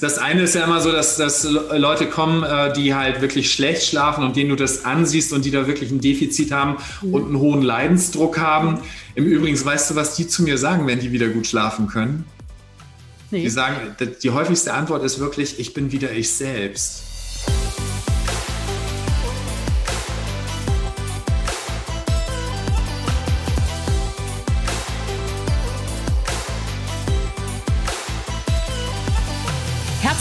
Das eine ist ja immer so, dass, dass Leute kommen, äh, die halt wirklich schlecht schlafen und denen du das ansiehst und die da wirklich ein Defizit haben mhm. und einen hohen Leidensdruck haben. Im Übrigen, weißt du, was die zu mir sagen, wenn die wieder gut schlafen können? Nee. Die sagen, die häufigste Antwort ist wirklich, ich bin wieder ich selbst.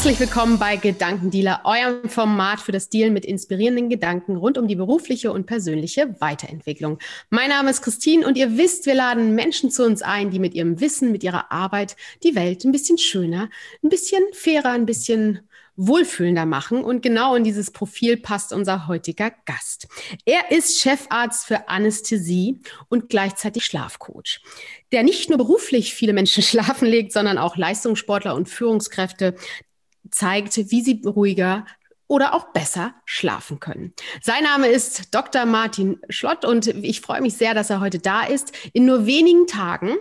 Herzlich willkommen bei Gedankendealer, eurem Format für das Deal mit inspirierenden Gedanken rund um die berufliche und persönliche Weiterentwicklung. Mein Name ist Christine und ihr wisst, wir laden Menschen zu uns ein, die mit ihrem Wissen, mit ihrer Arbeit die Welt ein bisschen schöner, ein bisschen fairer, ein bisschen wohlfühlender machen. Und genau in dieses Profil passt unser heutiger Gast. Er ist Chefarzt für Anästhesie und gleichzeitig Schlafcoach, der nicht nur beruflich viele Menschen schlafen legt, sondern auch Leistungssportler und Führungskräfte zeigt, wie sie ruhiger oder auch besser schlafen können. Sein Name ist Dr. Martin Schlott und ich freue mich sehr, dass er heute da ist. In nur wenigen Tagen,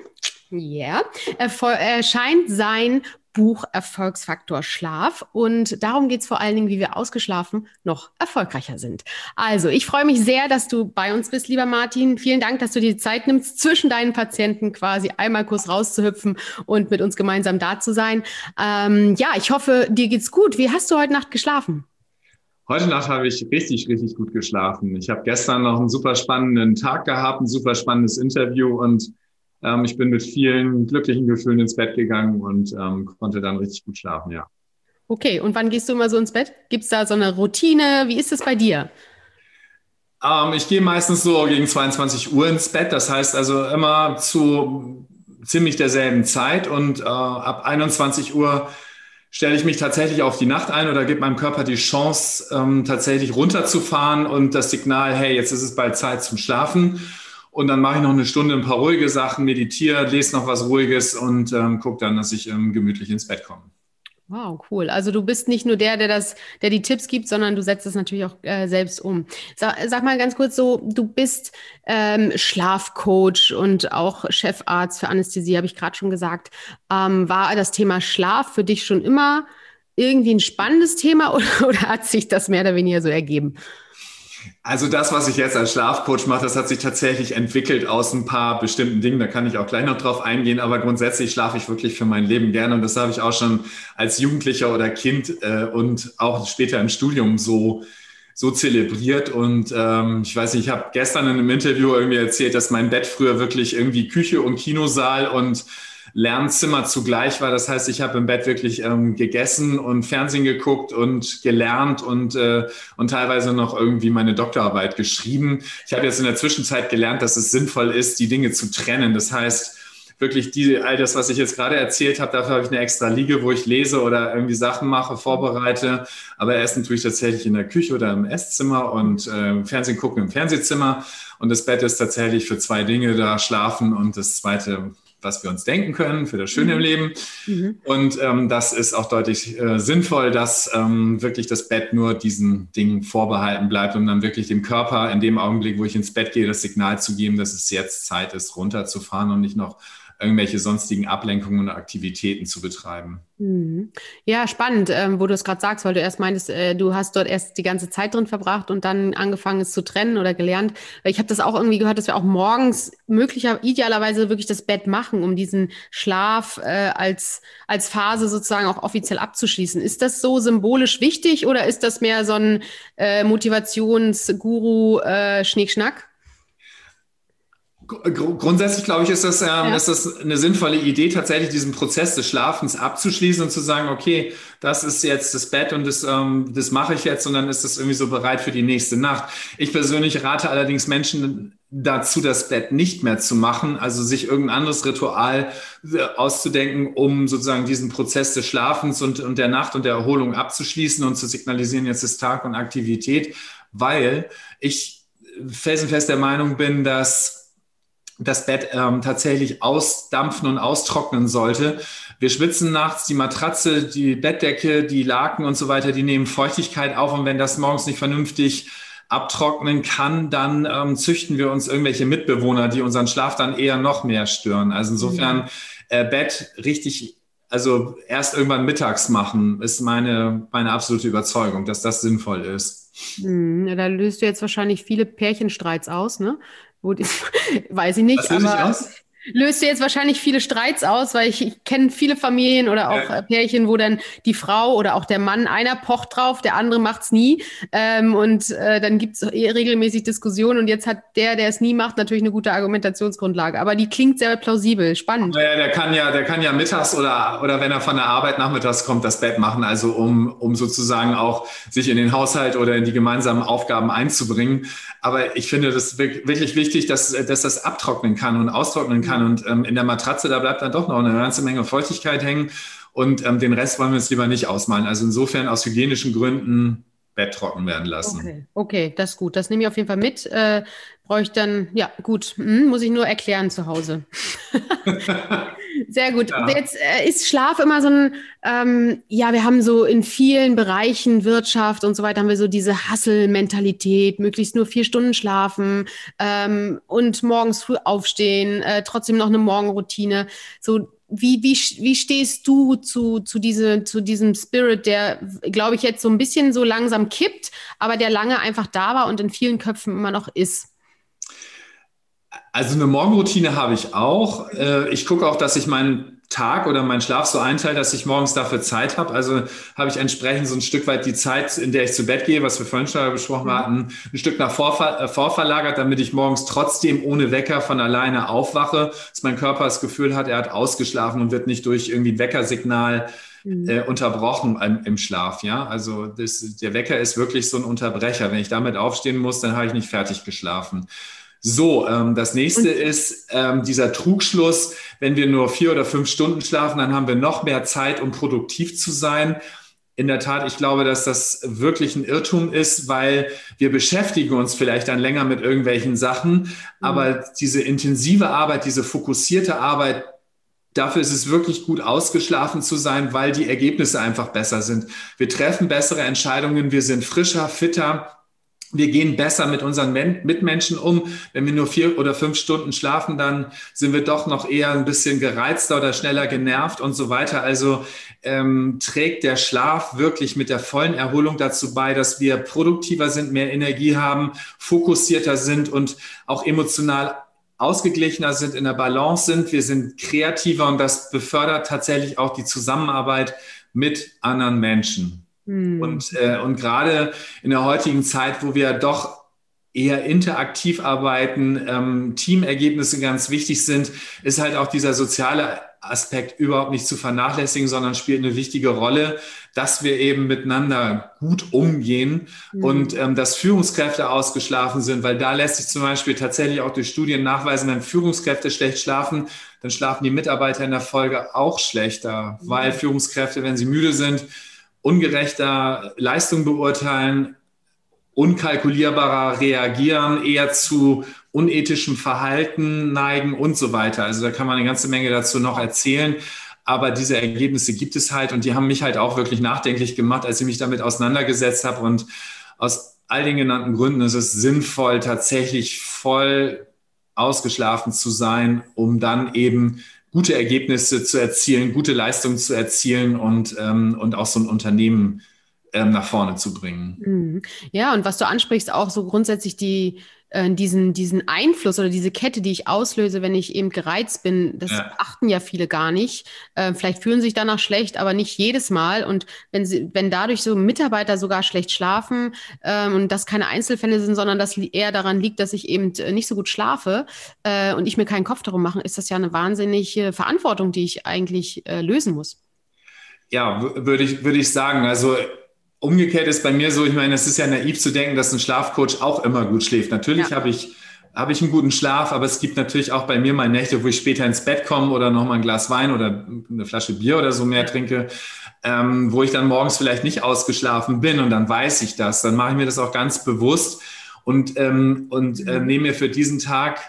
yeah, erscheint sein Buch Erfolgsfaktor Schlaf. Und darum geht es vor allen Dingen, wie wir ausgeschlafen noch erfolgreicher sind. Also, ich freue mich sehr, dass du bei uns bist, lieber Martin. Vielen Dank, dass du dir die Zeit nimmst, zwischen deinen Patienten quasi einmal kurz rauszuhüpfen und mit uns gemeinsam da zu sein. Ähm, ja, ich hoffe, dir geht's gut. Wie hast du heute Nacht geschlafen? Heute Nacht habe ich richtig, richtig gut geschlafen. Ich habe gestern noch einen super spannenden Tag gehabt, ein super spannendes Interview und ähm, ich bin mit vielen glücklichen Gefühlen ins Bett gegangen und ähm, konnte dann richtig gut schlafen, ja. Okay, und wann gehst du immer so ins Bett? Gibt es da so eine Routine? Wie ist es bei dir? Ähm, ich gehe meistens so gegen 22 Uhr ins Bett. Das heißt also immer zu ziemlich derselben Zeit und äh, ab 21 Uhr stelle ich mich tatsächlich auf die Nacht ein oder gebe meinem Körper die Chance, ähm, tatsächlich runterzufahren und das Signal, hey, jetzt ist es bald Zeit zum Schlafen. Und dann mache ich noch eine Stunde ein paar ruhige Sachen, meditiere, lese noch was Ruhiges und ähm, gucke dann, dass ich ähm, gemütlich ins Bett komme. Wow, cool. Also du bist nicht nur der, der das, der die Tipps gibt, sondern du setzt es natürlich auch äh, selbst um. Sag, sag, mal ganz kurz so, du bist ähm, Schlafcoach und auch Chefarzt für Anästhesie, habe ich gerade schon gesagt. Ähm, war das Thema Schlaf für dich schon immer irgendwie ein spannendes Thema oder, oder hat sich das mehr oder weniger so ergeben? Also das, was ich jetzt als Schlafcoach mache, das hat sich tatsächlich entwickelt aus ein paar bestimmten Dingen. Da kann ich auch gleich noch drauf eingehen. Aber grundsätzlich schlafe ich wirklich für mein Leben gerne. Und das habe ich auch schon als Jugendlicher oder Kind äh, und auch später im Studium so so zelebriert. Und ähm, ich weiß nicht, ich habe gestern in einem Interview irgendwie erzählt, dass mein Bett früher wirklich irgendwie Küche und Kinosaal und Lernzimmer zugleich war. Das heißt, ich habe im Bett wirklich ähm, gegessen und Fernsehen geguckt und gelernt und, äh, und teilweise noch irgendwie meine Doktorarbeit geschrieben. Ich habe jetzt in der Zwischenzeit gelernt, dass es sinnvoll ist, die Dinge zu trennen. Das heißt, wirklich die, all das, was ich jetzt gerade erzählt habe, dafür habe ich eine extra Liege, wo ich lese oder irgendwie Sachen mache, vorbereite. Aber Essen tue ich tatsächlich in der Küche oder im Esszimmer und äh, Fernsehen gucken im Fernsehzimmer. Und das Bett ist tatsächlich für zwei Dinge da, schlafen und das zweite was wir uns denken können für das Schöne mhm. im Leben. Mhm. Und ähm, das ist auch deutlich äh, sinnvoll, dass ähm, wirklich das Bett nur diesen Dingen vorbehalten bleibt, um dann wirklich dem Körper in dem Augenblick, wo ich ins Bett gehe, das Signal zu geben, dass es jetzt Zeit ist, runterzufahren und nicht noch irgendwelche sonstigen Ablenkungen und Aktivitäten zu betreiben. Mhm. Ja, spannend, ähm, wo du es gerade sagst, weil du erst meintest, äh, du hast dort erst die ganze Zeit drin verbracht und dann angefangen es zu trennen oder gelernt. Ich habe das auch irgendwie gehört, dass wir auch morgens möglicher, idealerweise wirklich das Bett machen, um diesen Schlaf äh, als, als Phase sozusagen auch offiziell abzuschließen. Ist das so symbolisch wichtig oder ist das mehr so ein äh, Motivationsguru-Schnickschnack? Äh, Grundsätzlich glaube ich, ist das, ähm, ja. ist das eine sinnvolle Idee, tatsächlich diesen Prozess des Schlafens abzuschließen und zu sagen, okay, das ist jetzt das Bett und das, ähm, das mache ich jetzt und dann ist das irgendwie so bereit für die nächste Nacht. Ich persönlich rate allerdings Menschen dazu, das Bett nicht mehr zu machen, also sich irgendein anderes Ritual äh, auszudenken, um sozusagen diesen Prozess des Schlafens und, und der Nacht und der Erholung abzuschließen und zu signalisieren, jetzt ist Tag und Aktivität, weil ich felsenfest der Meinung bin, dass das Bett ähm, tatsächlich ausdampfen und austrocknen sollte. Wir schwitzen nachts, die Matratze, die Bettdecke, die Laken und so weiter, die nehmen Feuchtigkeit auf und wenn das morgens nicht vernünftig abtrocknen kann, dann ähm, züchten wir uns irgendwelche Mitbewohner, die unseren Schlaf dann eher noch mehr stören. Also insofern mhm. äh, Bett richtig also erst irgendwann mittags machen, ist meine, meine absolute Überzeugung, dass das sinnvoll ist. Hm, da löst du jetzt wahrscheinlich viele Pärchenstreits aus, ne? Wo die, weiß ich nicht. Was löse ich aus? Löst jetzt wahrscheinlich viele Streits aus, weil ich, ich kenne viele Familien oder auch ja. Pärchen, wo dann die Frau oder auch der Mann, einer pocht drauf, der andere macht's nie. Ähm, und äh, dann gibt's regelmäßig Diskussionen und jetzt hat der, der es nie macht, natürlich eine gute Argumentationsgrundlage. Aber die klingt sehr plausibel, spannend. Ja, der kann ja, der kann ja mittags oder, oder wenn er von der Arbeit nachmittags kommt, das Bett machen, also um, um sozusagen auch sich in den Haushalt oder in die gemeinsamen Aufgaben einzubringen. Aber ich finde das wirklich wichtig, dass, dass das abtrocknen kann und austrocknen kann. Und ähm, in der Matratze, da bleibt dann doch noch eine ganze Menge Feuchtigkeit hängen. Und ähm, den Rest wollen wir uns lieber nicht ausmalen. Also insofern aus hygienischen Gründen Bett trocken werden lassen. Okay, okay das ist gut. Das nehme ich auf jeden Fall mit. Äh, Brauche ich dann, ja, gut, hm, muss ich nur erklären zu Hause. Sehr gut. Ja. Jetzt äh, ist Schlaf immer so ein, ähm, ja, wir haben so in vielen Bereichen Wirtschaft und so weiter, haben wir so diese Hustle-Mentalität, möglichst nur vier Stunden schlafen ähm, und morgens früh aufstehen, äh, trotzdem noch eine Morgenroutine. So wie, wie, wie stehst du zu, zu, diese, zu diesem Spirit, der, glaube ich, jetzt so ein bisschen so langsam kippt, aber der lange einfach da war und in vielen Köpfen immer noch ist? Also eine Morgenroutine habe ich auch. Äh, ich gucke auch, dass ich meinen Tag oder meinen Schlaf so einteile, dass ich morgens dafür Zeit habe. Also habe ich entsprechend so ein Stück weit die Zeit, in der ich zu Bett gehe, was wir vorhin schon besprochen mhm. hatten, ein Stück nach vorver äh, vorverlagert, damit ich morgens trotzdem ohne Wecker von alleine aufwache, dass mein Körper das Gefühl hat, er hat ausgeschlafen und wird nicht durch irgendwie Weckersignal mhm. äh, unterbrochen im, im, Schlaf. Ja, also das, der Wecker ist wirklich so ein Unterbrecher. Wenn ich damit aufstehen muss, dann habe ich nicht fertig geschlafen. So, ähm, das nächste und ist ähm, dieser Trugschluss, wenn wir nur vier oder fünf Stunden schlafen, dann haben wir noch mehr Zeit, um produktiv zu sein. In der Tat, ich glaube, dass das wirklich ein Irrtum ist, weil wir beschäftigen uns vielleicht dann länger mit irgendwelchen Sachen, mhm. aber diese intensive Arbeit, diese fokussierte Arbeit, Dafür ist es wirklich gut ausgeschlafen zu sein, weil die Ergebnisse einfach besser sind. Wir treffen bessere Entscheidungen, wir sind frischer, fitter, wir gehen besser mit unseren Mitmenschen um. Wenn wir nur vier oder fünf Stunden schlafen, dann sind wir doch noch eher ein bisschen gereizter oder schneller genervt und so weiter. Also ähm, trägt der Schlaf wirklich mit der vollen Erholung dazu bei, dass wir produktiver sind, mehr Energie haben, fokussierter sind und auch emotional ausgeglichener sind, in der Balance sind. Wir sind kreativer und das befördert tatsächlich auch die Zusammenarbeit mit anderen Menschen. Mhm. Und, äh, und gerade in der heutigen Zeit, wo wir doch eher interaktiv arbeiten, ähm, Teamergebnisse ganz wichtig sind, ist halt auch dieser soziale Aspekt überhaupt nicht zu vernachlässigen, sondern spielt eine wichtige Rolle, dass wir eben miteinander gut umgehen mhm. und ähm, dass Führungskräfte ausgeschlafen sind, weil da lässt sich zum Beispiel tatsächlich auch durch Studien nachweisen, wenn Führungskräfte schlecht schlafen, dann schlafen die Mitarbeiter in der Folge auch schlechter, mhm. weil Führungskräfte, wenn sie müde sind, ungerechter Leistung beurteilen, unkalkulierbarer reagieren, eher zu unethischem Verhalten neigen und so weiter. Also da kann man eine ganze Menge dazu noch erzählen. Aber diese Ergebnisse gibt es halt und die haben mich halt auch wirklich nachdenklich gemacht, als ich mich damit auseinandergesetzt habe. Und aus all den genannten Gründen ist es sinnvoll, tatsächlich voll ausgeschlafen zu sein, um dann eben gute Ergebnisse zu erzielen, gute Leistungen zu erzielen und, ähm, und auch so ein Unternehmen ähm, nach vorne zu bringen. Mhm. Ja, und was du ansprichst, auch so grundsätzlich die, äh, diesen, diesen Einfluss oder diese Kette, die ich auslöse, wenn ich eben gereizt bin, das ja. achten ja viele gar nicht. Äh, vielleicht fühlen sich danach schlecht, aber nicht jedes Mal. Und wenn sie, wenn dadurch so Mitarbeiter sogar schlecht schlafen ähm, und das keine Einzelfälle sind, sondern das eher daran liegt, dass ich eben äh, nicht so gut schlafe äh, und ich mir keinen Kopf darum mache, ist das ja eine wahnsinnige Verantwortung, die ich eigentlich äh, lösen muss. Ja, würde ich, würde ich sagen. Also Umgekehrt ist bei mir so, ich meine, es ist ja naiv zu denken, dass ein Schlafcoach auch immer gut schläft. Natürlich ja. habe ich, habe ich einen guten Schlaf, aber es gibt natürlich auch bei mir mal Nächte, wo ich später ins Bett komme oder noch mal ein Glas Wein oder eine Flasche Bier oder so mehr trinke, ähm, wo ich dann morgens vielleicht nicht ausgeschlafen bin und dann weiß ich das. Dann mache ich mir das auch ganz bewusst und, ähm, und äh, mhm. nehme mir für diesen Tag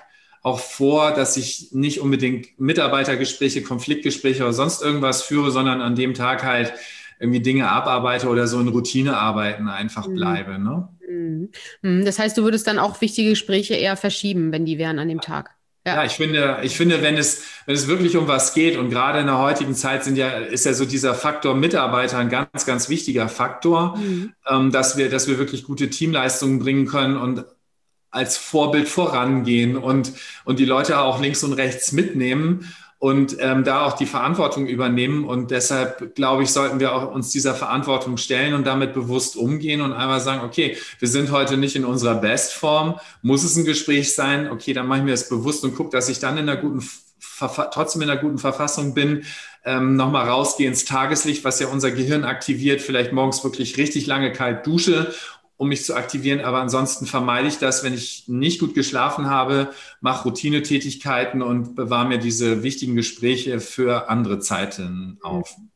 auch vor, dass ich nicht unbedingt Mitarbeitergespräche, Konfliktgespräche oder sonst irgendwas führe, sondern an dem Tag halt irgendwie Dinge abarbeite oder so in Routinearbeiten einfach mhm. bleibe. Ne? Mhm. Mhm. Das heißt, du würdest dann auch wichtige Gespräche eher verschieben, wenn die wären an dem Tag. Ja. ja, ich finde, ich finde, wenn es, wenn es wirklich um was geht und gerade in der heutigen Zeit sind ja, ist ja so dieser Faktor Mitarbeiter ein ganz, ganz wichtiger Faktor, mhm. ähm, dass wir, dass wir wirklich gute Teamleistungen bringen können und als Vorbild vorangehen und, und die Leute auch links und rechts mitnehmen und ähm, da auch die Verantwortung übernehmen. Und deshalb, glaube ich, sollten wir auch uns dieser Verantwortung stellen und damit bewusst umgehen und einmal sagen, okay, wir sind heute nicht in unserer Bestform. Muss es ein Gespräch sein? Okay, dann mache ich mir das bewusst und gucke, dass ich dann in einer guten trotzdem in einer guten Verfassung bin, ähm, nochmal rausgehe ins Tageslicht, was ja unser Gehirn aktiviert, vielleicht morgens wirklich richtig lange kalt dusche um mich zu aktivieren. Aber ansonsten vermeide ich das, wenn ich nicht gut geschlafen habe, mache Routinetätigkeiten und bewahre mir diese wichtigen Gespräche für andere Zeiten auf. Mhm.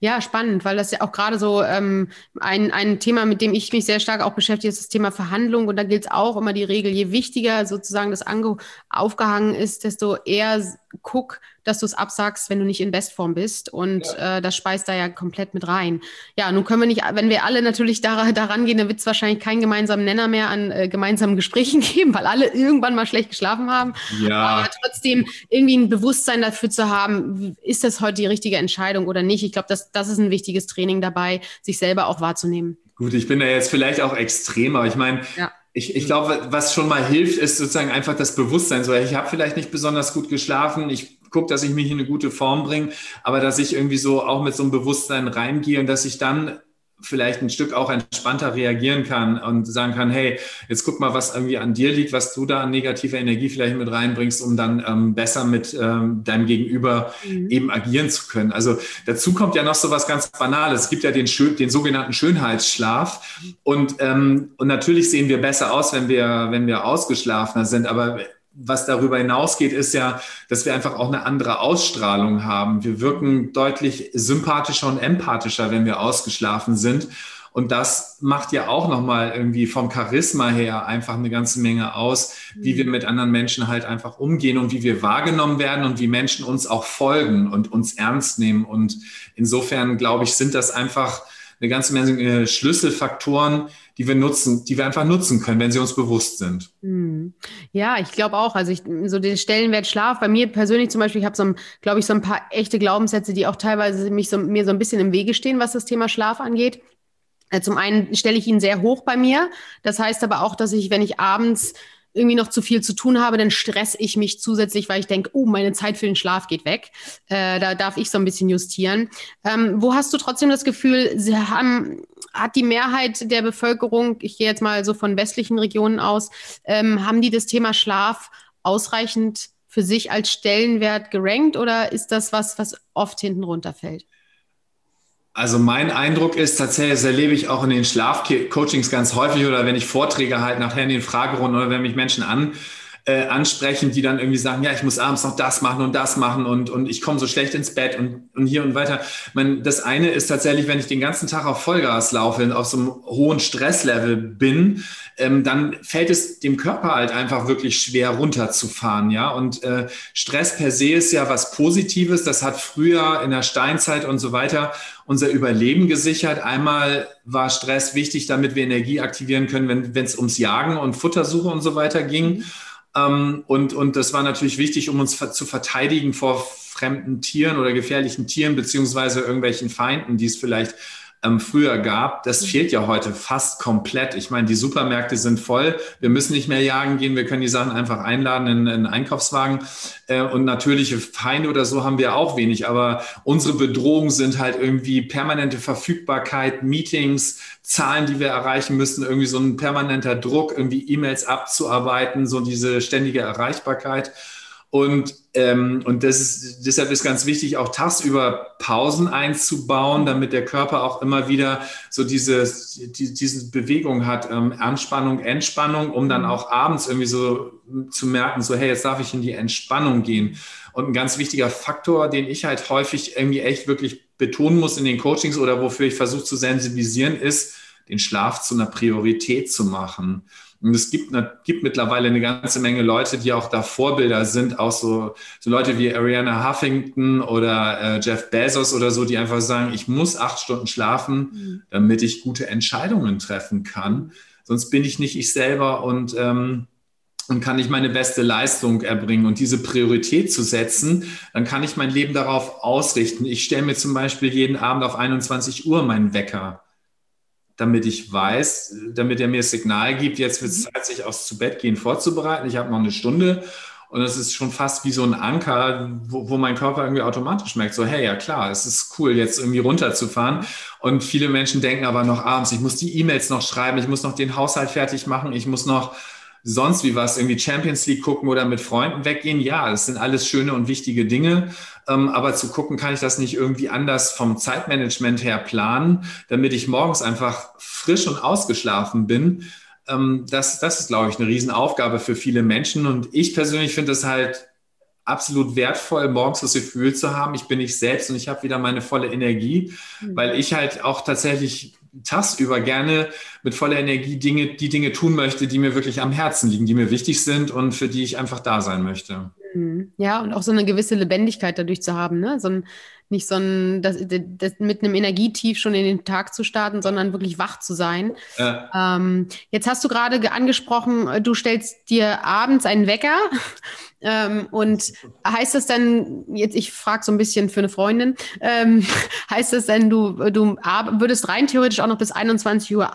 Ja, spannend, weil das ja auch gerade so ähm, ein, ein Thema, mit dem ich mich sehr stark auch beschäftige, ist das Thema Verhandlung. Und da gilt es auch immer die Regel, je wichtiger sozusagen das Ange aufgehangen ist, desto eher guck, dass du es absagst, wenn du nicht in Bestform bist. Und ja. äh, das speist da ja komplett mit rein. Ja, nun können wir nicht, wenn wir alle natürlich daran, daran gehen, dann wird es wahrscheinlich keinen gemeinsamen Nenner mehr an äh, gemeinsamen Gesprächen geben, weil alle irgendwann mal schlecht geschlafen haben. Ja. Aber trotzdem irgendwie ein Bewusstsein dafür zu haben, ist das heute die richtige Entscheidung oder nicht? Ich glaube, das, das ist ein wichtiges Training dabei, sich selber auch wahrzunehmen. Gut, ich bin da jetzt vielleicht auch extrem, aber ich meine, ja. Ich, ich glaube, was schon mal hilft, ist sozusagen einfach das Bewusstsein. So, ich habe vielleicht nicht besonders gut geschlafen. Ich gucke, dass ich mich in eine gute Form bringe, aber dass ich irgendwie so auch mit so einem Bewusstsein reingehe und dass ich dann vielleicht ein Stück auch entspannter reagieren kann und sagen kann, hey, jetzt guck mal, was irgendwie an dir liegt, was du da an negativer Energie vielleicht mit reinbringst, um dann ähm, besser mit ähm, deinem Gegenüber mhm. eben agieren zu können. Also dazu kommt ja noch so was ganz Banales. Es gibt ja den, den sogenannten Schönheitsschlaf und, ähm, und natürlich sehen wir besser aus, wenn wir, wenn wir ausgeschlafener sind, aber was darüber hinausgeht, ist ja, dass wir einfach auch eine andere Ausstrahlung haben. Wir wirken deutlich sympathischer und empathischer, wenn wir ausgeschlafen sind. Und das macht ja auch nochmal irgendwie vom Charisma her einfach eine ganze Menge aus, wie wir mit anderen Menschen halt einfach umgehen und wie wir wahrgenommen werden und wie Menschen uns auch folgen und uns ernst nehmen. Und insofern, glaube ich, sind das einfach eine ganze Menge Schlüsselfaktoren, die wir nutzen, die wir einfach nutzen können, wenn sie uns bewusst sind. Hm. Ja, ich glaube auch. Also ich, so den Stellenwert Schlaf, bei mir persönlich zum Beispiel, ich habe so, glaube ich, so ein paar echte Glaubenssätze, die auch teilweise mich so, mir so ein bisschen im Wege stehen, was das Thema Schlaf angeht. Äh, zum einen stelle ich ihn sehr hoch bei mir. Das heißt aber auch, dass ich, wenn ich abends irgendwie noch zu viel zu tun habe, dann stress ich mich zusätzlich, weil ich denke, oh, meine Zeit für den Schlaf geht weg. Äh, da darf ich so ein bisschen justieren. Ähm, wo hast du trotzdem das Gefühl, sie haben, hat die Mehrheit der Bevölkerung, ich gehe jetzt mal so von westlichen Regionen aus, ähm, haben die das Thema Schlaf ausreichend für sich als Stellenwert gerankt oder ist das was, was oft hinten runterfällt? Also mein Eindruck ist tatsächlich, das erlebe ich auch in den Schlafcoachings ganz häufig oder wenn ich Vorträge halt nachher in den Fragerunden oder wenn mich Menschen an, äh, ansprechen, die dann irgendwie sagen, ja, ich muss abends noch das machen und das machen und, und ich komme so schlecht ins Bett und, und hier und weiter. meine, das eine ist tatsächlich, wenn ich den ganzen Tag auf Vollgas laufe, auf so einem hohen Stresslevel bin, ähm, dann fällt es dem Körper halt einfach wirklich schwer runterzufahren, ja. Und äh, Stress per se ist ja was Positives. Das hat früher in der Steinzeit und so weiter unser Überleben gesichert. Einmal war Stress wichtig, damit wir Energie aktivieren können, wenn es ums Jagen und Futtersuche und so weiter ging. Ähm, und, und das war natürlich wichtig, um uns zu verteidigen vor fremden Tieren oder gefährlichen Tieren, beziehungsweise irgendwelchen Feinden, die es vielleicht ähm, früher gab, das mhm. fehlt ja heute fast komplett. Ich meine, die Supermärkte sind voll. Wir müssen nicht mehr jagen gehen. Wir können die Sachen einfach einladen in, in einen Einkaufswagen. Äh, und natürliche Feinde oder so haben wir auch wenig. Aber unsere Bedrohungen sind halt irgendwie permanente Verfügbarkeit, Meetings, Zahlen, die wir erreichen müssen, irgendwie so ein permanenter Druck, irgendwie E-Mails abzuarbeiten, so diese ständige Erreichbarkeit. Und, ähm, und das ist, deshalb ist ganz wichtig, auch tagsüber Pausen einzubauen, damit der Körper auch immer wieder so diese, die, diese Bewegung hat, ähm, Anspannung, Entspannung, um dann auch abends irgendwie so zu merken, so, hey, jetzt darf ich in die Entspannung gehen. Und ein ganz wichtiger Faktor, den ich halt häufig irgendwie echt wirklich betonen muss in den Coachings oder wofür ich versuche zu sensibilisieren, ist, den Schlaf zu einer Priorität zu machen. Und es gibt, gibt mittlerweile eine ganze Menge Leute, die auch da Vorbilder sind, auch so, so Leute wie Ariana Huffington oder äh, Jeff Bezos oder so, die einfach sagen, ich muss acht Stunden schlafen, mhm. damit ich gute Entscheidungen treffen kann. Sonst bin ich nicht ich selber und ähm, und kann ich meine beste Leistung erbringen und diese Priorität zu setzen, dann kann ich mein Leben darauf ausrichten. Ich stelle mir zum Beispiel jeden Abend auf 21 Uhr meinen Wecker, damit ich weiß, damit er mir das Signal gibt, jetzt wird es mhm. Zeit, sich aufs zu Bett gehen vorzubereiten. Ich habe noch eine Stunde und es ist schon fast wie so ein Anker, wo, wo mein Körper irgendwie automatisch merkt, so, hey, ja klar, es ist cool, jetzt irgendwie runterzufahren. Und viele Menschen denken aber noch abends, ich muss die E-Mails noch schreiben, ich muss noch den Haushalt fertig machen, ich muss noch sonst wie was, irgendwie Champions League gucken oder mit Freunden weggehen. Ja, das sind alles schöne und wichtige Dinge. Ähm, aber zu gucken, kann ich das nicht irgendwie anders vom Zeitmanagement her planen, damit ich morgens einfach frisch und ausgeschlafen bin ähm, das, das ist, glaube ich, eine Riesenaufgabe für viele Menschen. Und ich persönlich finde es halt absolut wertvoll, morgens das Gefühl zu haben, ich bin ich selbst und ich habe wieder meine volle Energie, mhm. weil ich halt auch tatsächlich tagsüber gerne mit voller Energie Dinge, die Dinge tun möchte, die mir wirklich am Herzen liegen, die mir wichtig sind und für die ich einfach da sein möchte. Mhm. Ja, und auch so eine gewisse Lebendigkeit dadurch zu haben, ne? So ein, nicht so ein, das, das mit einem Energietief schon in den Tag zu starten, sondern wirklich wach zu sein. Ja. Ähm, jetzt hast du gerade angesprochen, du stellst dir abends einen Wecker. Ähm, und heißt das dann, jetzt ich frage so ein bisschen für eine Freundin, ähm, heißt das denn, du, du würdest rein theoretisch auch noch bis 21 Uhr,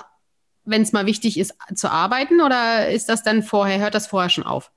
wenn es mal wichtig ist, zu arbeiten oder ist das dann vorher, hört das vorher schon auf?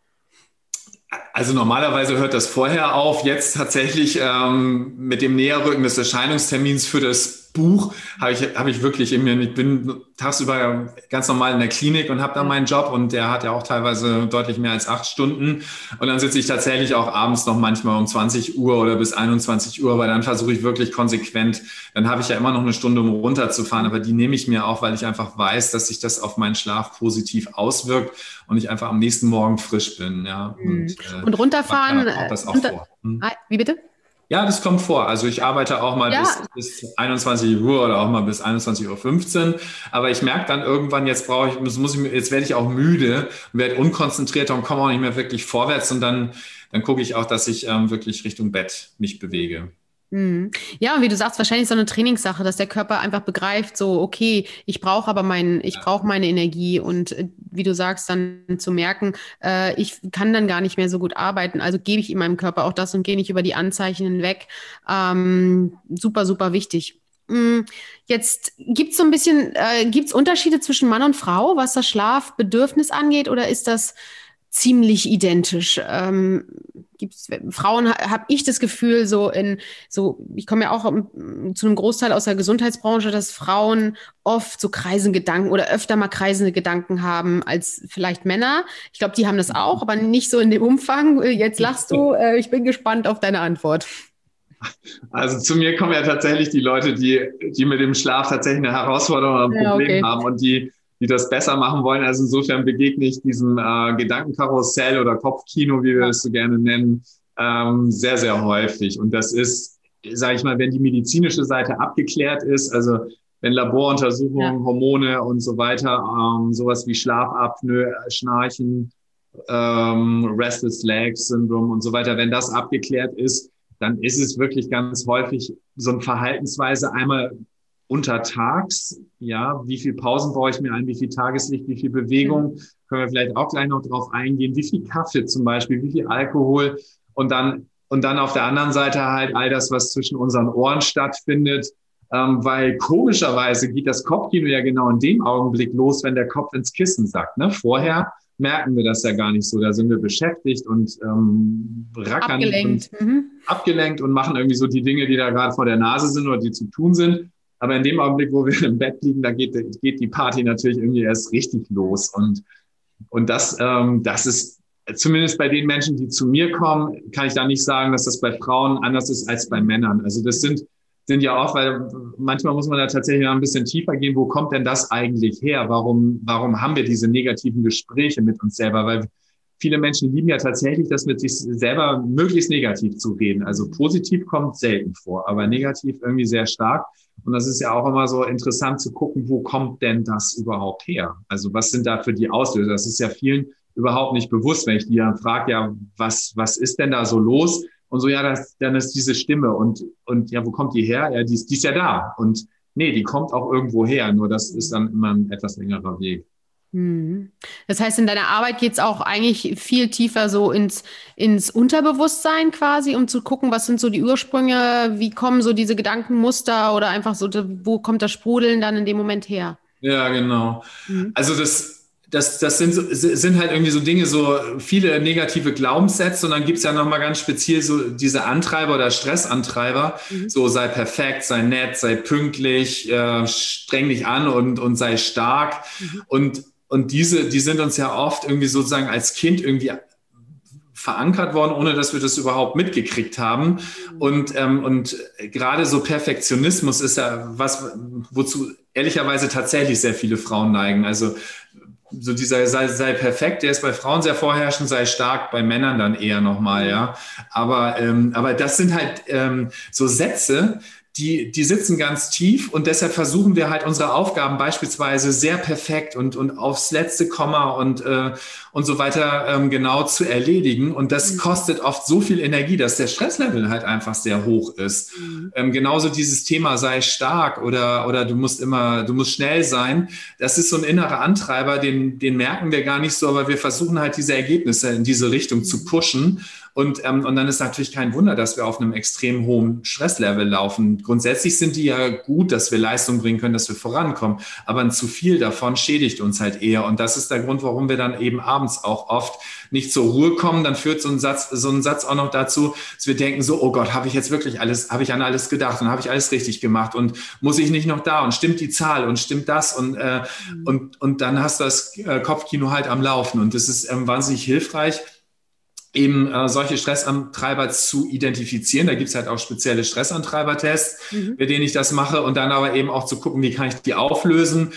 Also normalerweise hört das vorher auf. Jetzt tatsächlich ähm, mit dem Näherrücken des Erscheinungstermins für das Buch habe ich, habe ich wirklich in mir, ich bin tagsüber ganz normal in der Klinik und habe da meinen Job und der hat ja auch teilweise deutlich mehr als acht Stunden. Und dann sitze ich tatsächlich auch abends noch manchmal um 20 Uhr oder bis 21 Uhr, weil dann versuche ich wirklich konsequent, dann habe ich ja immer noch eine Stunde, um runterzufahren, aber die nehme ich mir auch, weil ich einfach weiß, dass sich das auf meinen Schlaf positiv auswirkt und ich einfach am nächsten Morgen frisch bin. Ja. Mhm. Und, äh, und runterfahren. Auch das auch runter vor. Hm? Wie bitte? Ja, das kommt vor. Also ich arbeite auch mal ja. bis, bis 21 Uhr oder auch mal bis 21.15 Uhr. Aber ich merke dann irgendwann, jetzt brauche ich, muss ich, jetzt werde ich auch müde und werde unkonzentrierter und komme auch nicht mehr wirklich vorwärts. Und dann, dann gucke ich auch, dass ich ähm, wirklich Richtung Bett mich bewege. Mhm. Ja, wie du sagst, wahrscheinlich so eine Trainingssache, dass der Körper einfach begreift, so, okay, ich brauche aber meinen, ich brauche meine Energie und äh, wie du sagst, dann zu merken, äh, ich kann dann gar nicht mehr so gut arbeiten, also gebe ich in meinem Körper auch das und gehe nicht über die Anzeichen hinweg. Ähm, super, super wichtig. Mhm. Jetzt gibt es so ein bisschen, äh, gibt es Unterschiede zwischen Mann und Frau, was das Schlafbedürfnis angeht, oder ist das ziemlich identisch. Ähm, gibt's, Frauen habe ich das Gefühl, so in so, ich komme ja auch zu einem Großteil aus der Gesundheitsbranche, dass Frauen oft so kreisende Gedanken oder öfter mal kreisende Gedanken haben als vielleicht Männer. Ich glaube, die haben das auch, aber nicht so in dem Umfang. Jetzt lachst du, äh, ich bin gespannt auf deine Antwort. Also zu mir kommen ja tatsächlich die Leute, die, die mit dem Schlaf tatsächlich eine Herausforderung oder ein Problem ja, okay. haben und die die das besser machen wollen. Also insofern begegne ich diesem äh, Gedankenkarussell oder Kopfkino, wie wir es so gerne nennen, ähm, sehr, sehr häufig. Und das ist, sage ich mal, wenn die medizinische Seite abgeklärt ist, also wenn Laboruntersuchungen, ja. Hormone und so weiter, ähm, sowas wie Schlafapnoe, Schnarchen, ähm, Restless Legs Syndrom und so weiter, wenn das abgeklärt ist, dann ist es wirklich ganz häufig so eine Verhaltensweise einmal untertags, ja, wie viel Pausen brauche ich mir ein, wie viel Tageslicht, wie viel Bewegung, mhm. können wir vielleicht auch gleich noch drauf eingehen, wie viel Kaffee zum Beispiel, wie viel Alkohol und dann, und dann auf der anderen Seite halt all das, was zwischen unseren Ohren stattfindet, ähm, weil komischerweise geht das Kopfkino ja genau in dem Augenblick los, wenn der Kopf ins Kissen sackt. Ne? Vorher merken wir das ja gar nicht so. Da sind wir beschäftigt und ähm, rackern abgelenkt. Und mhm. abgelenkt und machen irgendwie so die Dinge, die da gerade vor der Nase sind oder die zu tun sind. Aber in dem Augenblick, wo wir im Bett liegen, da geht, geht die Party natürlich irgendwie erst richtig los. Und, und das, ähm, das ist zumindest bei den Menschen, die zu mir kommen, kann ich da nicht sagen, dass das bei Frauen anders ist als bei Männern. Also das sind, sind ja auch, weil manchmal muss man da tatsächlich noch ein bisschen tiefer gehen. Wo kommt denn das eigentlich her? Warum, warum haben wir diese negativen Gespräche mit uns selber? Weil viele Menschen lieben ja tatsächlich, das mit sich selber möglichst negativ zu reden. Also positiv kommt selten vor, aber negativ irgendwie sehr stark. Und das ist ja auch immer so interessant zu gucken, wo kommt denn das überhaupt her? Also was sind da für die Auslöser? Das ist ja vielen überhaupt nicht bewusst, wenn ich die dann frage, ja, was, was ist denn da so los? Und so, ja, das, dann ist diese Stimme und, und ja, wo kommt die her? Ja, die ist, die ist ja da. Und nee, die kommt auch irgendwo her, nur das ist dann immer ein etwas längerer Weg. Mhm. Das heißt, in deiner Arbeit geht es auch eigentlich viel tiefer so ins, ins Unterbewusstsein quasi, um zu gucken, was sind so die Ursprünge, wie kommen so diese Gedankenmuster oder einfach so, wo kommt das Sprudeln dann in dem Moment her? Ja, genau. Mhm. Also das, das, das sind, sind halt irgendwie so Dinge, so viele negative Glaubenssätze und dann gibt es ja nochmal ganz speziell so diese Antreiber oder Stressantreiber, mhm. so sei perfekt, sei nett, sei pünktlich, äh, streng dich an und, und sei stark. Mhm. Und, und diese, die sind uns ja oft irgendwie sozusagen als Kind irgendwie verankert worden, ohne dass wir das überhaupt mitgekriegt haben. Und, ähm, und gerade so Perfektionismus ist ja was, wozu ehrlicherweise tatsächlich sehr viele Frauen neigen. Also so dieser sei, sei perfekt, der ist bei Frauen sehr vorherrschend, sei stark, bei Männern dann eher nochmal, ja. Aber, ähm, aber das sind halt ähm, so Sätze, die, die sitzen ganz tief und deshalb versuchen wir halt unsere Aufgaben beispielsweise sehr perfekt und, und aufs letzte Komma und, äh, und so weiter ähm, genau zu erledigen. Und das mhm. kostet oft so viel Energie, dass der Stresslevel halt einfach sehr hoch ist. Mhm. Ähm, genauso dieses Thema sei stark oder, oder du musst immer, du musst schnell sein. Das ist so ein innerer Antreiber, den, den merken wir gar nicht so, aber wir versuchen halt diese Ergebnisse in diese Richtung mhm. zu pushen. Und, ähm, und dann ist natürlich kein Wunder, dass wir auf einem extrem hohen Stresslevel laufen. Grundsätzlich sind die ja gut, dass wir Leistung bringen können, dass wir vorankommen. Aber ein zu viel davon schädigt uns halt eher. Und das ist der Grund, warum wir dann eben abends auch oft nicht zur Ruhe kommen. Dann führt so ein Satz, so ein Satz auch noch dazu, dass wir denken so, oh Gott, habe ich jetzt wirklich alles, habe ich an alles gedacht und habe ich alles richtig gemacht und muss ich nicht noch da und stimmt die Zahl und stimmt das und, äh, mhm. und, und dann hast du das äh, Kopfkino halt am Laufen. Und das ist ähm, wahnsinnig hilfreich eben äh, solche Stressantreiber zu identifizieren. Da gibt es halt auch spezielle Stressantreibertests, mhm. mit denen ich das mache und dann aber eben auch zu gucken, wie kann ich die auflösen,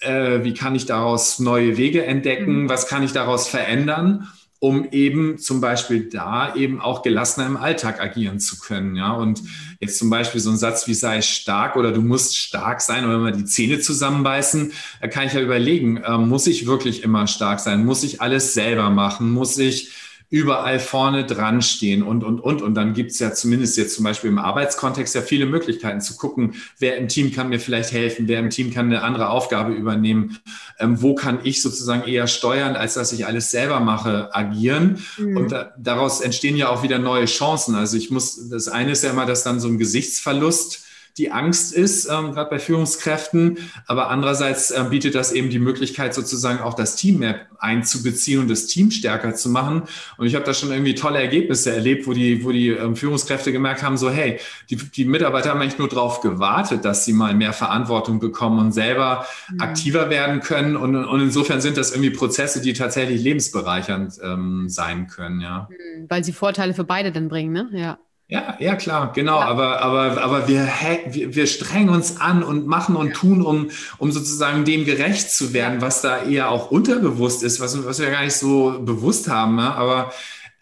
äh, wie kann ich daraus neue Wege entdecken, mhm. was kann ich daraus verändern, um eben zum Beispiel da eben auch gelassener im Alltag agieren zu können. Ja, und jetzt zum Beispiel so ein Satz wie sei stark oder du musst stark sein oder immer die Zähne zusammenbeißen, da kann ich ja überlegen, äh, muss ich wirklich immer stark sein? Muss ich alles selber machen? Muss ich überall vorne dran stehen und, und, und. Und dann gibt es ja zumindest jetzt zum Beispiel im Arbeitskontext ja viele Möglichkeiten zu gucken, wer im Team kann mir vielleicht helfen, wer im Team kann eine andere Aufgabe übernehmen, ähm, wo kann ich sozusagen eher steuern, als dass ich alles selber mache, agieren. Mhm. Und da, daraus entstehen ja auch wieder neue Chancen. Also ich muss, das eine ist ja immer, dass dann so ein Gesichtsverlust die Angst ist, ähm, gerade bei Führungskräften. Aber andererseits äh, bietet das eben die Möglichkeit, sozusagen auch das Team mehr einzubeziehen und das Team stärker zu machen. Und ich habe da schon irgendwie tolle Ergebnisse erlebt, wo die, wo die ähm, Führungskräfte gemerkt haben, so hey, die, die Mitarbeiter haben eigentlich nur darauf gewartet, dass sie mal mehr Verantwortung bekommen und selber mhm. aktiver werden können. Und, und insofern sind das irgendwie Prozesse, die tatsächlich lebensbereichernd ähm, sein können, ja. Mhm, weil sie Vorteile für beide dann bringen, ne? Ja. Ja, ja, klar, genau. Ja. Aber, aber, aber wir, wir, wir strengen uns an und machen und tun, um, um sozusagen dem gerecht zu werden, was da eher auch unterbewusst ist, was, was wir gar nicht so bewusst haben. Ne? Aber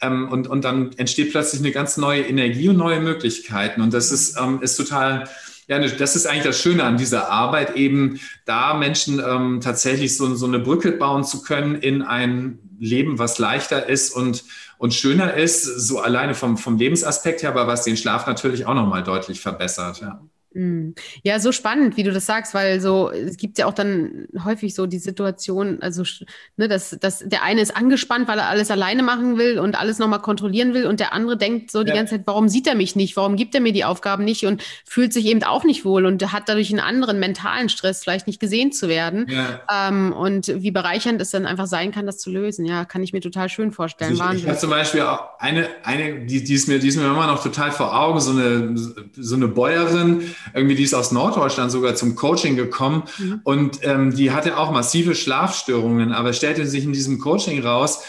ähm, und, und dann entsteht plötzlich eine ganz neue Energie und neue Möglichkeiten. Und das ist, ähm, ist total, ja, das ist eigentlich das Schöne an dieser Arbeit, eben da Menschen ähm, tatsächlich so, so eine Brücke bauen zu können in ein Leben, was leichter ist und und schöner ist, so alleine vom, vom Lebensaspekt her, aber was den Schlaf natürlich auch nochmal deutlich verbessert. Ja. Mm. Ja, so spannend, wie du das sagst, weil so, es gibt ja auch dann häufig so die Situation, also, ne, dass, dass der eine ist angespannt, weil er alles alleine machen will und alles nochmal kontrollieren will und der andere denkt so die ja. ganze Zeit, warum sieht er mich nicht, warum gibt er mir die Aufgaben nicht und fühlt sich eben auch nicht wohl und hat dadurch einen anderen mentalen Stress, vielleicht nicht gesehen zu werden. Ja. Ähm, und wie bereichernd es dann einfach sein kann, das zu lösen. Ja, kann ich mir total schön vorstellen. Also ich, ich habe zum Beispiel auch eine, eine die, die, ist mir, die ist mir immer noch total vor Augen, so eine, so eine Bäuerin, irgendwie die ist aus Norddeutschland sogar zum Coaching gekommen mhm. und ähm, die hatte auch massive Schlafstörungen, aber stellte sich in diesem Coaching raus,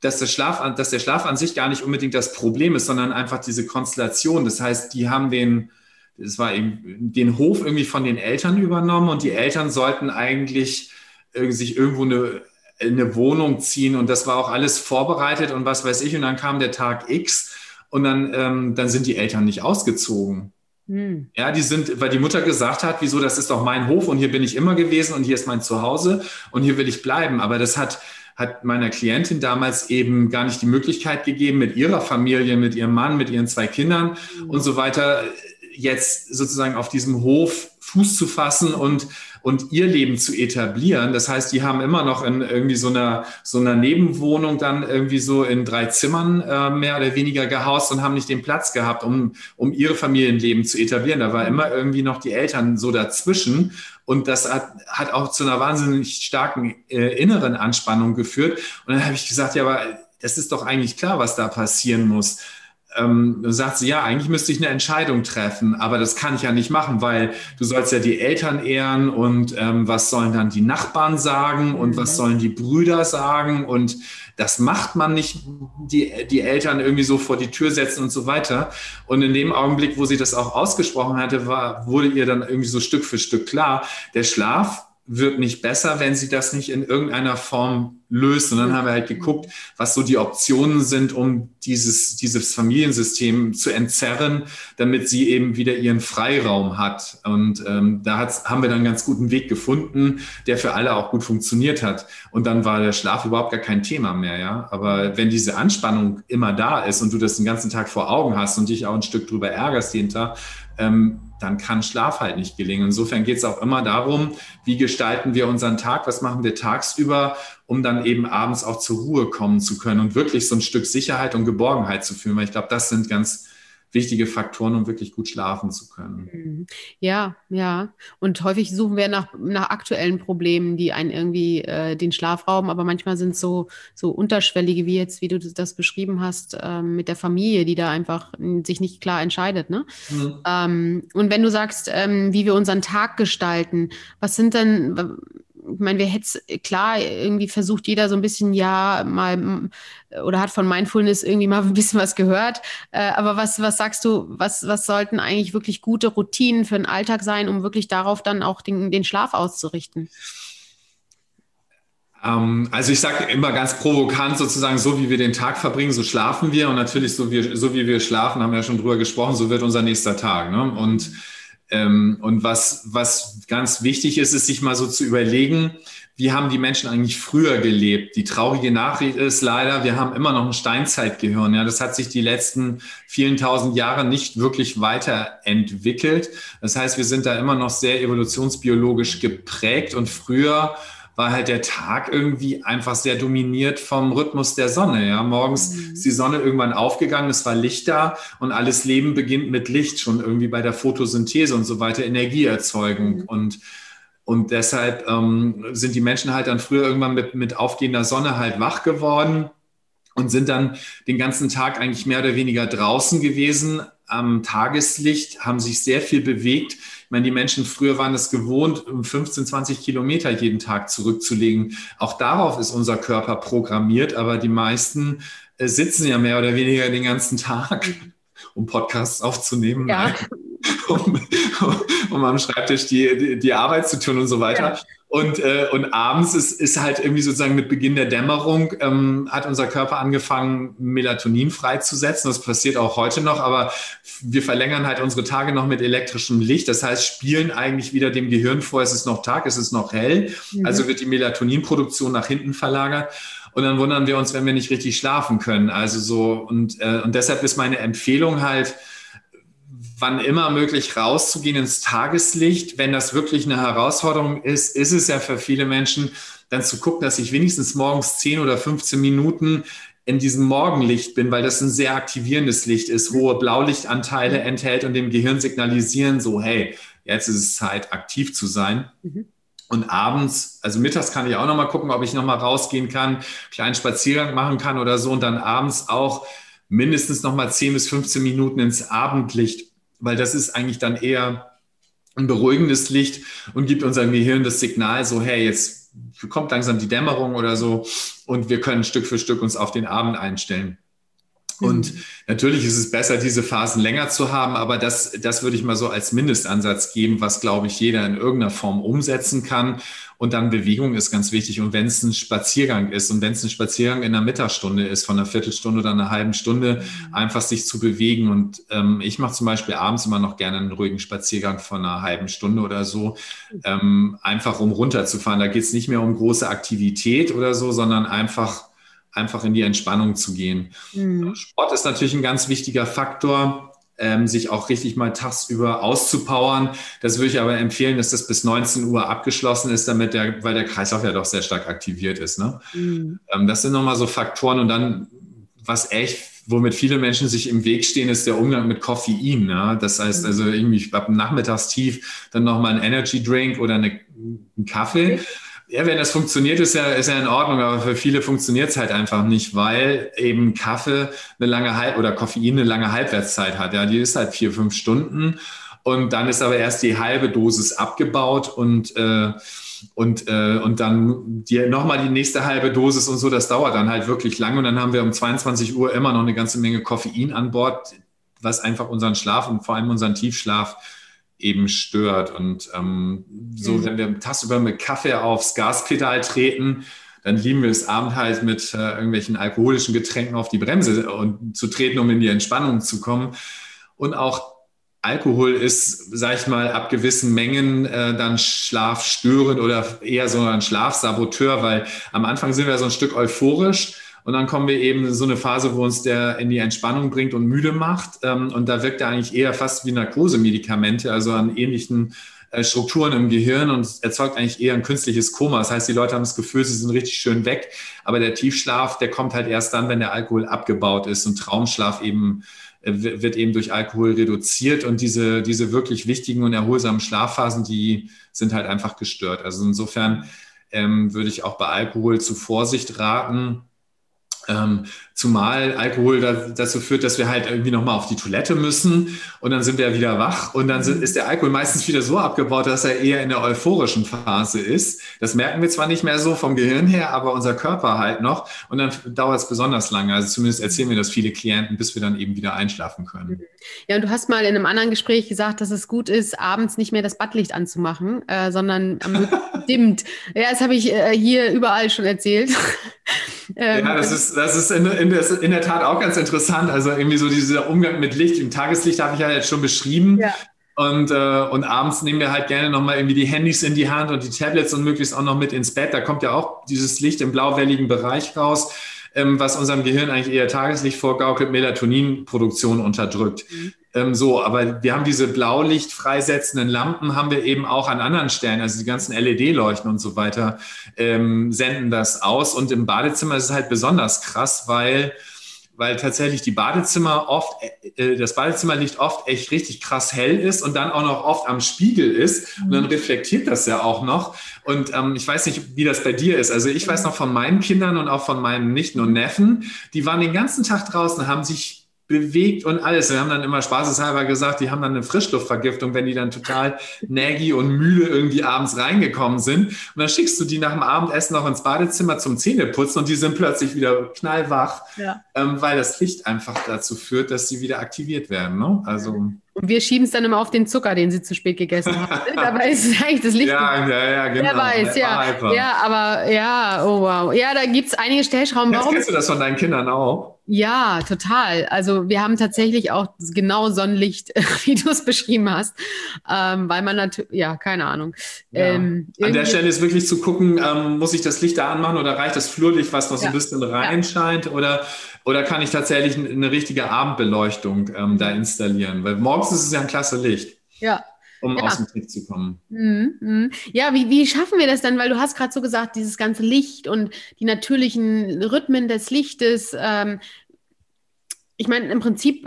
dass der, Schlaf, dass der Schlaf an sich gar nicht unbedingt das Problem ist, sondern einfach diese Konstellation. Das heißt, die haben den, das war eben den Hof irgendwie von den Eltern übernommen und die Eltern sollten eigentlich äh, sich irgendwo eine, eine Wohnung ziehen und das war auch alles vorbereitet und was weiß ich und dann kam der Tag X und dann, ähm, dann sind die Eltern nicht ausgezogen. Hm. Ja, die sind, weil die Mutter gesagt hat, wieso, das ist doch mein Hof und hier bin ich immer gewesen und hier ist mein Zuhause und hier will ich bleiben. Aber das hat, hat meiner Klientin damals eben gar nicht die Möglichkeit gegeben, mit ihrer Familie, mit ihrem Mann, mit ihren zwei Kindern mhm. und so weiter, jetzt sozusagen auf diesem Hof Fuß zu fassen und, und ihr Leben zu etablieren. Das heißt, die haben immer noch in irgendwie so einer, so einer Nebenwohnung dann irgendwie so in drei Zimmern äh, mehr oder weniger gehaust und haben nicht den Platz gehabt, um, um ihre Familienleben zu etablieren. Da war immer irgendwie noch die Eltern so dazwischen. Und das hat, hat auch zu einer wahnsinnig starken äh, inneren Anspannung geführt. Und dann habe ich gesagt, ja, aber das ist doch eigentlich klar, was da passieren muss ähm, sagt sie, ja, eigentlich müsste ich eine Entscheidung treffen, aber das kann ich ja nicht machen, weil du sollst ja die Eltern ehren und ähm, was sollen dann die Nachbarn sagen und was mhm. sollen die Brüder sagen und das macht man nicht, die, die Eltern irgendwie so vor die Tür setzen und so weiter. Und in dem Augenblick, wo sie das auch ausgesprochen hatte, war, wurde ihr dann irgendwie so Stück für Stück klar, der Schlaf wird nicht besser, wenn sie das nicht in irgendeiner Form löst. Und dann haben wir halt geguckt, was so die Optionen sind, um dieses, dieses Familiensystem zu entzerren, damit sie eben wieder ihren Freiraum hat. Und ähm, da hat's, haben wir dann einen ganz guten Weg gefunden, der für alle auch gut funktioniert hat. Und dann war der Schlaf überhaupt gar kein Thema mehr, ja. Aber wenn diese Anspannung immer da ist und du das den ganzen Tag vor Augen hast und dich auch ein Stück drüber ärgerst jeden Tag, ähm, dann kann Schlaf halt nicht gelingen. Insofern geht es auch immer darum, wie gestalten wir unseren Tag, was machen wir tagsüber, um dann eben abends auch zur Ruhe kommen zu können und wirklich so ein Stück Sicherheit und Geborgenheit zu fühlen. Weil ich glaube, das sind ganz wichtige Faktoren, um wirklich gut schlafen zu können. Mhm. Ja, ja. Und häufig suchen wir nach, nach aktuellen Problemen, die einen irgendwie äh, den Schlaf rauben, aber manchmal sind es so, so unterschwellige, wie jetzt, wie du das beschrieben hast, äh, mit der Familie, die da einfach sich nicht klar entscheidet. Ne? Mhm. Ähm, und wenn du sagst, ähm, wie wir unseren Tag gestalten, was sind denn ich meine, wir hätten klar irgendwie versucht, jeder so ein bisschen ja mal oder hat von Mindfulness irgendwie mal ein bisschen was gehört. Äh, aber was, was sagst du, was, was sollten eigentlich wirklich gute Routinen für den Alltag sein, um wirklich darauf dann auch den, den Schlaf auszurichten? Ähm, also ich sage immer ganz provokant sozusagen, so wie wir den Tag verbringen, so schlafen wir. Und natürlich, so wie, so wie wir schlafen, haben wir ja schon drüber gesprochen, so wird unser nächster Tag. Ne? Und und was, was ganz wichtig ist, ist sich mal so zu überlegen, wie haben die Menschen eigentlich früher gelebt? Die traurige Nachricht ist leider, wir haben immer noch ein Steinzeitgehirn. Ja, das hat sich die letzten vielen tausend Jahre nicht wirklich weiterentwickelt. Das heißt, wir sind da immer noch sehr evolutionsbiologisch geprägt und früher war halt der Tag irgendwie einfach sehr dominiert vom Rhythmus der Sonne. Ja, morgens mhm. ist die Sonne irgendwann aufgegangen, es war Licht da und alles Leben beginnt mit Licht, schon irgendwie bei der Photosynthese und so weiter, Energieerzeugung. Mhm. Und, und deshalb ähm, sind die Menschen halt dann früher irgendwann mit, mit aufgehender Sonne halt wach geworden und sind dann den ganzen Tag eigentlich mehr oder weniger draußen gewesen am Tageslicht, haben sich sehr viel bewegt meine, die Menschen früher waren es gewohnt, 15, 20 Kilometer jeden Tag zurückzulegen. Auch darauf ist unser Körper programmiert, aber die meisten äh, sitzen ja mehr oder weniger den ganzen Tag, um Podcasts aufzunehmen. Ja. Um, um, am Schreibtisch die, die, die, Arbeit zu tun und so weiter. Ja. Und, äh, und abends ist, ist halt irgendwie sozusagen mit Beginn der Dämmerung, ähm, hat unser Körper angefangen, Melatonin freizusetzen. Das passiert auch heute noch, aber wir verlängern halt unsere Tage noch mit elektrischem Licht. Das heißt, spielen eigentlich wieder dem Gehirn vor, es ist noch Tag, es ist noch hell. Mhm. Also wird die Melatoninproduktion nach hinten verlagert. Und dann wundern wir uns, wenn wir nicht richtig schlafen können. Also so, und, äh, und deshalb ist meine Empfehlung halt, wann immer möglich rauszugehen ins Tageslicht. Wenn das wirklich eine Herausforderung ist, ist es ja für viele Menschen, dann zu gucken, dass ich wenigstens morgens 10 oder 15 Minuten in diesem Morgenlicht bin, weil das ein sehr aktivierendes Licht ist, hohe Blaulichtanteile mhm. enthält und dem Gehirn signalisieren, so, hey, jetzt ist es Zeit, aktiv zu sein. Mhm. Und abends, also mittags kann ich auch noch mal gucken, ob ich noch mal rausgehen kann, kleinen Spaziergang machen kann oder so und dann abends auch mindestens noch mal 10 bis 15 Minuten ins Abendlicht weil das ist eigentlich dann eher ein beruhigendes Licht und gibt unserem Gehirn das Signal so, hey, jetzt kommt langsam die Dämmerung oder so und wir können Stück für Stück uns auf den Abend einstellen. Und mhm. natürlich ist es besser, diese Phasen länger zu haben, aber das, das würde ich mal so als Mindestansatz geben, was, glaube ich, jeder in irgendeiner Form umsetzen kann. Und dann Bewegung ist ganz wichtig. Und wenn es ein Spaziergang ist und wenn es ein Spaziergang in der Mittagsstunde ist, von einer Viertelstunde oder einer halben Stunde, mhm. einfach sich zu bewegen. Und ähm, ich mache zum Beispiel abends immer noch gerne einen ruhigen Spaziergang von einer halben Stunde oder so, ähm, einfach um runterzufahren. Da geht es nicht mehr um große Aktivität oder so, sondern einfach einfach in die Entspannung zu gehen. Mhm. Sport ist natürlich ein ganz wichtiger Faktor. ähm, sich auch richtig mal tagsüber auszupowern. Das würde ich aber empfehlen, dass das bis 19 Uhr abgeschlossen ist, damit der, weil der Kreislauf ja doch sehr stark aktiviert ist. Ne? Mhm. Ähm, das sind nochmal so Faktoren und dann, was echt, womit viele Menschen sich im Weg stehen, ist der Umgang mit Koffein. Ne? Das heißt mhm. also irgendwie ab Nachmittagstief dann nochmal ein Energy Drink oder eine, einen Kaffee. Ja, wenn das funktioniert, ist ja, ist ja in Ordnung, aber für viele funktioniert es halt einfach nicht, weil eben Kaffee eine lange Halb oder Koffein eine lange Halbwertszeit hat. Ja, die ist halt vier, fünf Stunden und dann ist aber erst die halbe Dosis abgebaut und äh, und, äh, und dann nochmal die nächste halbe Dosis und so, das dauert dann halt wirklich lang. Und dann haben wir um 22 Uhr immer noch eine ganze Menge Koffein an Bord, was einfach unseren Schlaf und vor allem unseren Tiefschlaf eben stört. Und ähm, so, mhm. wenn wir tagsüber mit Kaffee aufs Gaspedal treten, dann lieben wir es abend halt mit äh, irgendwelchen alkoholischen Getränken auf die Bremse und zu treten, um in die Entspannung zu kommen. Und auch Alkohol ist, sag ich mal, ab gewissen Mengen äh, dann schlafstörend oder eher so ein Schlafsaboteur, weil am Anfang sind wir so ein Stück euphorisch und dann kommen wir eben in so eine Phase, wo uns der in die Entspannung bringt und müde macht. Ähm, und da wirkt er eigentlich eher fast wie Narkosemedikamente, also an ähnlichen äh, Strukturen im Gehirn und erzeugt eigentlich eher ein künstliches Koma. Das heißt, die Leute haben das Gefühl, sie sind richtig schön weg. Aber der Tiefschlaf, der kommt halt erst dann, wenn der Alkohol abgebaut ist und Traumschlaf eben äh, wird eben durch Alkohol reduziert und diese, diese wirklich wichtigen und erholsamen Schlafphasen, die sind halt einfach gestört. Also insofern ähm, würde ich auch bei Alkohol zu Vorsicht raten ähm, zumal Alkohol da, dazu führt, dass wir halt irgendwie nochmal auf die Toilette müssen und dann sind wir wieder wach und dann sind, ist der Alkohol meistens wieder so abgebaut, dass er eher in der euphorischen Phase ist. Das merken wir zwar nicht mehr so vom Gehirn her, aber unser Körper halt noch und dann dauert es besonders lange. Also zumindest erzählen wir das viele Klienten, bis wir dann eben wieder einschlafen können. Ja, und du hast mal in einem anderen Gespräch gesagt, dass es gut ist, abends nicht mehr das Badlicht anzumachen, äh, sondern dimmt. Ja, das habe ich äh, hier überall schon erzählt. Ähm, ja, das ist, das ist in, in, in, der Tat auch ganz interessant. Also irgendwie so dieser Umgang mit Licht. Im Tageslicht habe ich ja jetzt schon beschrieben. Ja. Und, äh, und abends nehmen wir halt gerne nochmal irgendwie die Handys in die Hand und die Tablets und möglichst auch noch mit ins Bett. Da kommt ja auch dieses Licht im blauwelligen Bereich raus, ähm, was unserem Gehirn eigentlich eher Tageslicht vorgaukelt, Melatoninproduktion unterdrückt. Mhm. Ähm, so, aber wir haben diese Blaulicht freisetzenden Lampen, haben wir eben auch an anderen Stellen, also die ganzen LED-Leuchten und so weiter, ähm, senden das aus. Und im Badezimmer ist es halt besonders krass, weil weil tatsächlich die Badezimmer oft, äh, äh, das Badezimmerlicht oft echt richtig krass hell ist und dann auch noch oft am Spiegel ist und dann mhm. reflektiert das ja auch noch. Und ähm, ich weiß nicht, wie das bei dir ist. Also ich weiß noch von meinen Kindern und auch von meinen Nichten und Neffen, die waren den ganzen Tag draußen, haben sich bewegt und alles. Wir haben dann immer spaßeshalber gesagt, die haben dann eine Frischluftvergiftung, wenn die dann total naggy und müde irgendwie abends reingekommen sind. Und dann schickst du die nach dem Abendessen noch ins Badezimmer zum Zähneputzen und die sind plötzlich wieder knallwach, ja. ähm, weil das Licht einfach dazu führt, dass sie wieder aktiviert werden. Ne? Also und wir schieben es dann immer auf den Zucker, den sie zu spät gegessen haben. Dabei ist es eigentlich das Licht. Ja, ja, ja, genau. Wer weiß, ja. Ja, aber ja, oh wow. Ja, da gibt es einige Stellschrauben. Jetzt Warum? kennst du das von deinen Kindern auch? Ja, total. Also wir haben tatsächlich auch genau Sonnenlicht, wie du es beschrieben hast, ähm, weil man natürlich, ja, keine Ahnung. Ja. Ähm, An der Stelle ist wirklich zu gucken, ähm, muss ich das Licht da anmachen oder reicht das Flurlicht, was noch so ein bisschen reinscheint? Ja. Oder oder kann ich tatsächlich eine richtige Abendbeleuchtung ähm, da installieren? Weil morgens ist es ja ein klasse Licht. Ja. Um ja. aus dem Trick zu kommen. Mhm, mhm. Ja, wie, wie schaffen wir das dann? Weil du hast gerade so gesagt, dieses ganze Licht und die natürlichen Rhythmen des Lichtes. Ähm, ich meine, im Prinzip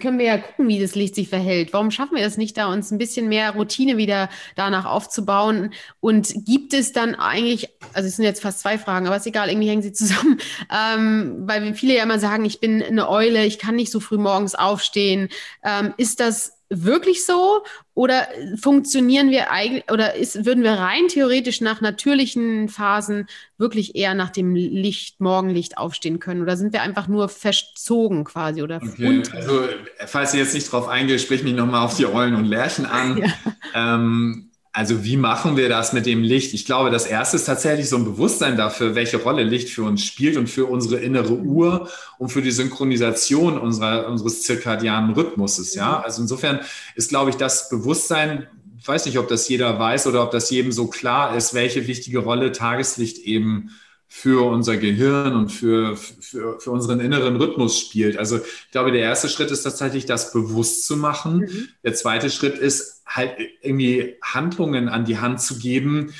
können wir ja gucken, wie das Licht sich verhält. Warum schaffen wir es nicht, da uns ein bisschen mehr Routine wieder danach aufzubauen? Und gibt es dann eigentlich, also es sind jetzt fast zwei Fragen, aber ist egal, irgendwie hängen sie zusammen, ähm, weil viele ja immer sagen, ich bin eine Eule, ich kann nicht so früh morgens aufstehen. Ähm, ist das wirklich so oder funktionieren wir eigentlich oder ist, würden wir rein theoretisch nach natürlichen Phasen wirklich eher nach dem Licht, Morgenlicht aufstehen können oder sind wir einfach nur verzogen quasi oder okay. Also falls ihr jetzt nicht drauf eingeht, sprich mich nochmal auf die Eulen und Lerchen an. Ja. Ähm, also wie machen wir das mit dem Licht? Ich glaube, das Erste ist tatsächlich so ein Bewusstsein dafür, welche Rolle Licht für uns spielt und für unsere innere Uhr und für die Synchronisation unserer, unseres zirkadianen Rhythmuses. Ja, mhm. also insofern ist, glaube ich, das Bewusstsein, ich weiß nicht, ob das jeder weiß oder ob das jedem so klar ist, welche wichtige Rolle Tageslicht eben für unser Gehirn und für, für, für unseren inneren Rhythmus spielt. Also ich glaube, der erste Schritt ist tatsächlich, das bewusst zu machen. Mhm. Der zweite Schritt ist halt irgendwie Handlungen an die Hand zu geben,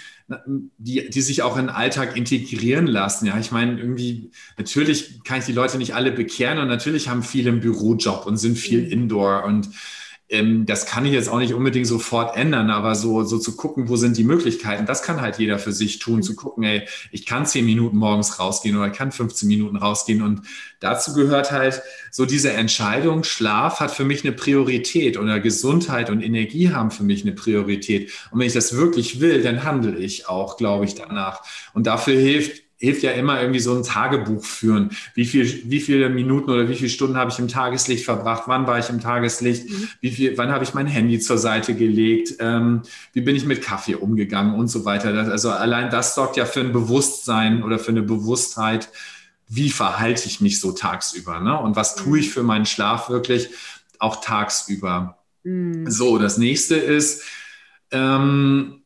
die, die sich auch in den Alltag integrieren lassen. Ja, ich meine, irgendwie, natürlich kann ich die Leute nicht alle bekehren und natürlich haben viele einen Bürojob und sind viel mhm. indoor und das kann ich jetzt auch nicht unbedingt sofort ändern, aber so, so zu gucken, wo sind die Möglichkeiten, das kann halt jeder für sich tun, mhm. zu gucken, ey, ich kann zehn Minuten morgens rausgehen oder kann 15 Minuten rausgehen und dazu gehört halt so diese Entscheidung, Schlaf hat für mich eine Priorität oder Gesundheit und Energie haben für mich eine Priorität. Und wenn ich das wirklich will, dann handle ich auch, glaube ich, danach. Und dafür hilft hilft ja immer irgendwie so ein Tagebuch führen. Wie viel, wie viele Minuten oder wie viele Stunden habe ich im Tageslicht verbracht? Wann war ich im Tageslicht? Mhm. Wie viel, wann habe ich mein Handy zur Seite gelegt? Ähm, wie bin ich mit Kaffee umgegangen und so weiter? Das, also allein das sorgt ja für ein Bewusstsein oder für eine Bewusstheit. Wie verhalte ich mich so tagsüber? Ne? Und was tue ich mhm. für meinen Schlaf wirklich auch tagsüber? Mhm. So, das nächste ist, ähm,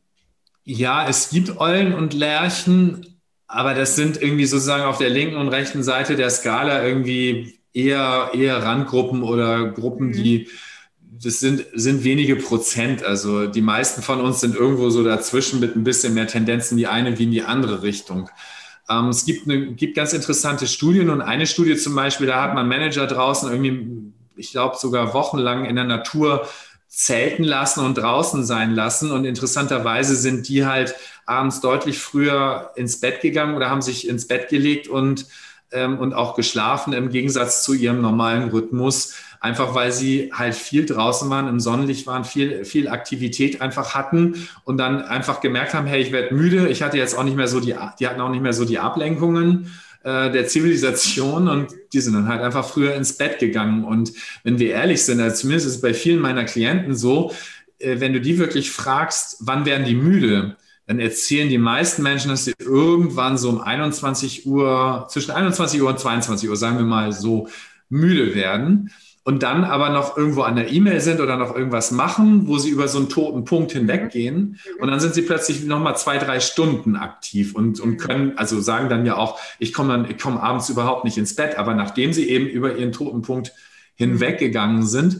ja, es gibt Eulen und Lerchen, aber das sind irgendwie sozusagen auf der linken und rechten Seite der Skala irgendwie eher, eher Randgruppen oder Gruppen, mhm. die, das sind, sind wenige Prozent. Also die meisten von uns sind irgendwo so dazwischen mit ein bisschen mehr Tendenzen in die eine wie in die andere Richtung. Ähm, es gibt, eine, gibt ganz interessante Studien und eine Studie zum Beispiel, da hat man Manager draußen irgendwie, ich glaube sogar wochenlang in der Natur zelten lassen und draußen sein lassen. Und interessanterweise sind die halt abends deutlich früher ins Bett gegangen oder haben sich ins Bett gelegt und, ähm, und auch geschlafen im Gegensatz zu ihrem normalen Rhythmus. Einfach weil sie halt viel draußen waren, im Sonnenlicht waren, viel, viel Aktivität einfach hatten und dann einfach gemerkt haben, hey, ich werde müde. Ich hatte jetzt auch nicht mehr so die, die hatten auch nicht mehr so die Ablenkungen äh, der Zivilisation und die sind dann halt einfach früher ins Bett gegangen. Und wenn wir ehrlich sind, also zumindest ist es bei vielen meiner Klienten so, äh, wenn du die wirklich fragst, wann werden die müde, dann erzählen die meisten Menschen, dass sie irgendwann so um 21 Uhr, zwischen 21 Uhr und 22 Uhr, sagen wir mal so, müde werden und dann aber noch irgendwo an der E-Mail sind oder noch irgendwas machen, wo sie über so einen toten Punkt hinweggehen. Mhm. Und dann sind sie plötzlich nochmal zwei, drei Stunden aktiv und, und können, also sagen dann ja auch, ich komme dann, ich komme abends überhaupt nicht ins Bett, aber nachdem sie eben über ihren toten Punkt hinweggegangen sind.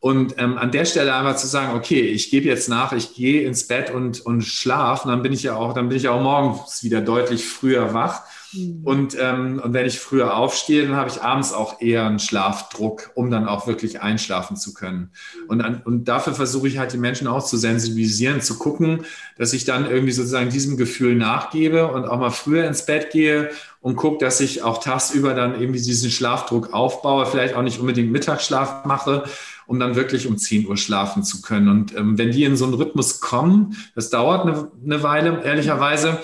Und ähm, an der Stelle einfach zu sagen, okay, ich gebe jetzt nach, ich gehe ins Bett und, und schlafe, dann bin ich ja auch, dann bin ich auch morgens wieder deutlich früher wach Mhm. Und, ähm, und wenn ich früher aufstehe, dann habe ich abends auch eher einen Schlafdruck, um dann auch wirklich einschlafen zu können. Mhm. Und, an, und dafür versuche ich halt die Menschen auch zu sensibilisieren, zu gucken, dass ich dann irgendwie sozusagen diesem Gefühl nachgebe und auch mal früher ins Bett gehe und gucke, dass ich auch tagsüber dann irgendwie diesen Schlafdruck aufbaue, vielleicht auch nicht unbedingt Mittagsschlaf mache, um dann wirklich um 10 Uhr schlafen zu können. Und ähm, wenn die in so einen Rhythmus kommen, das dauert eine, eine Weile, ehrlicherweise,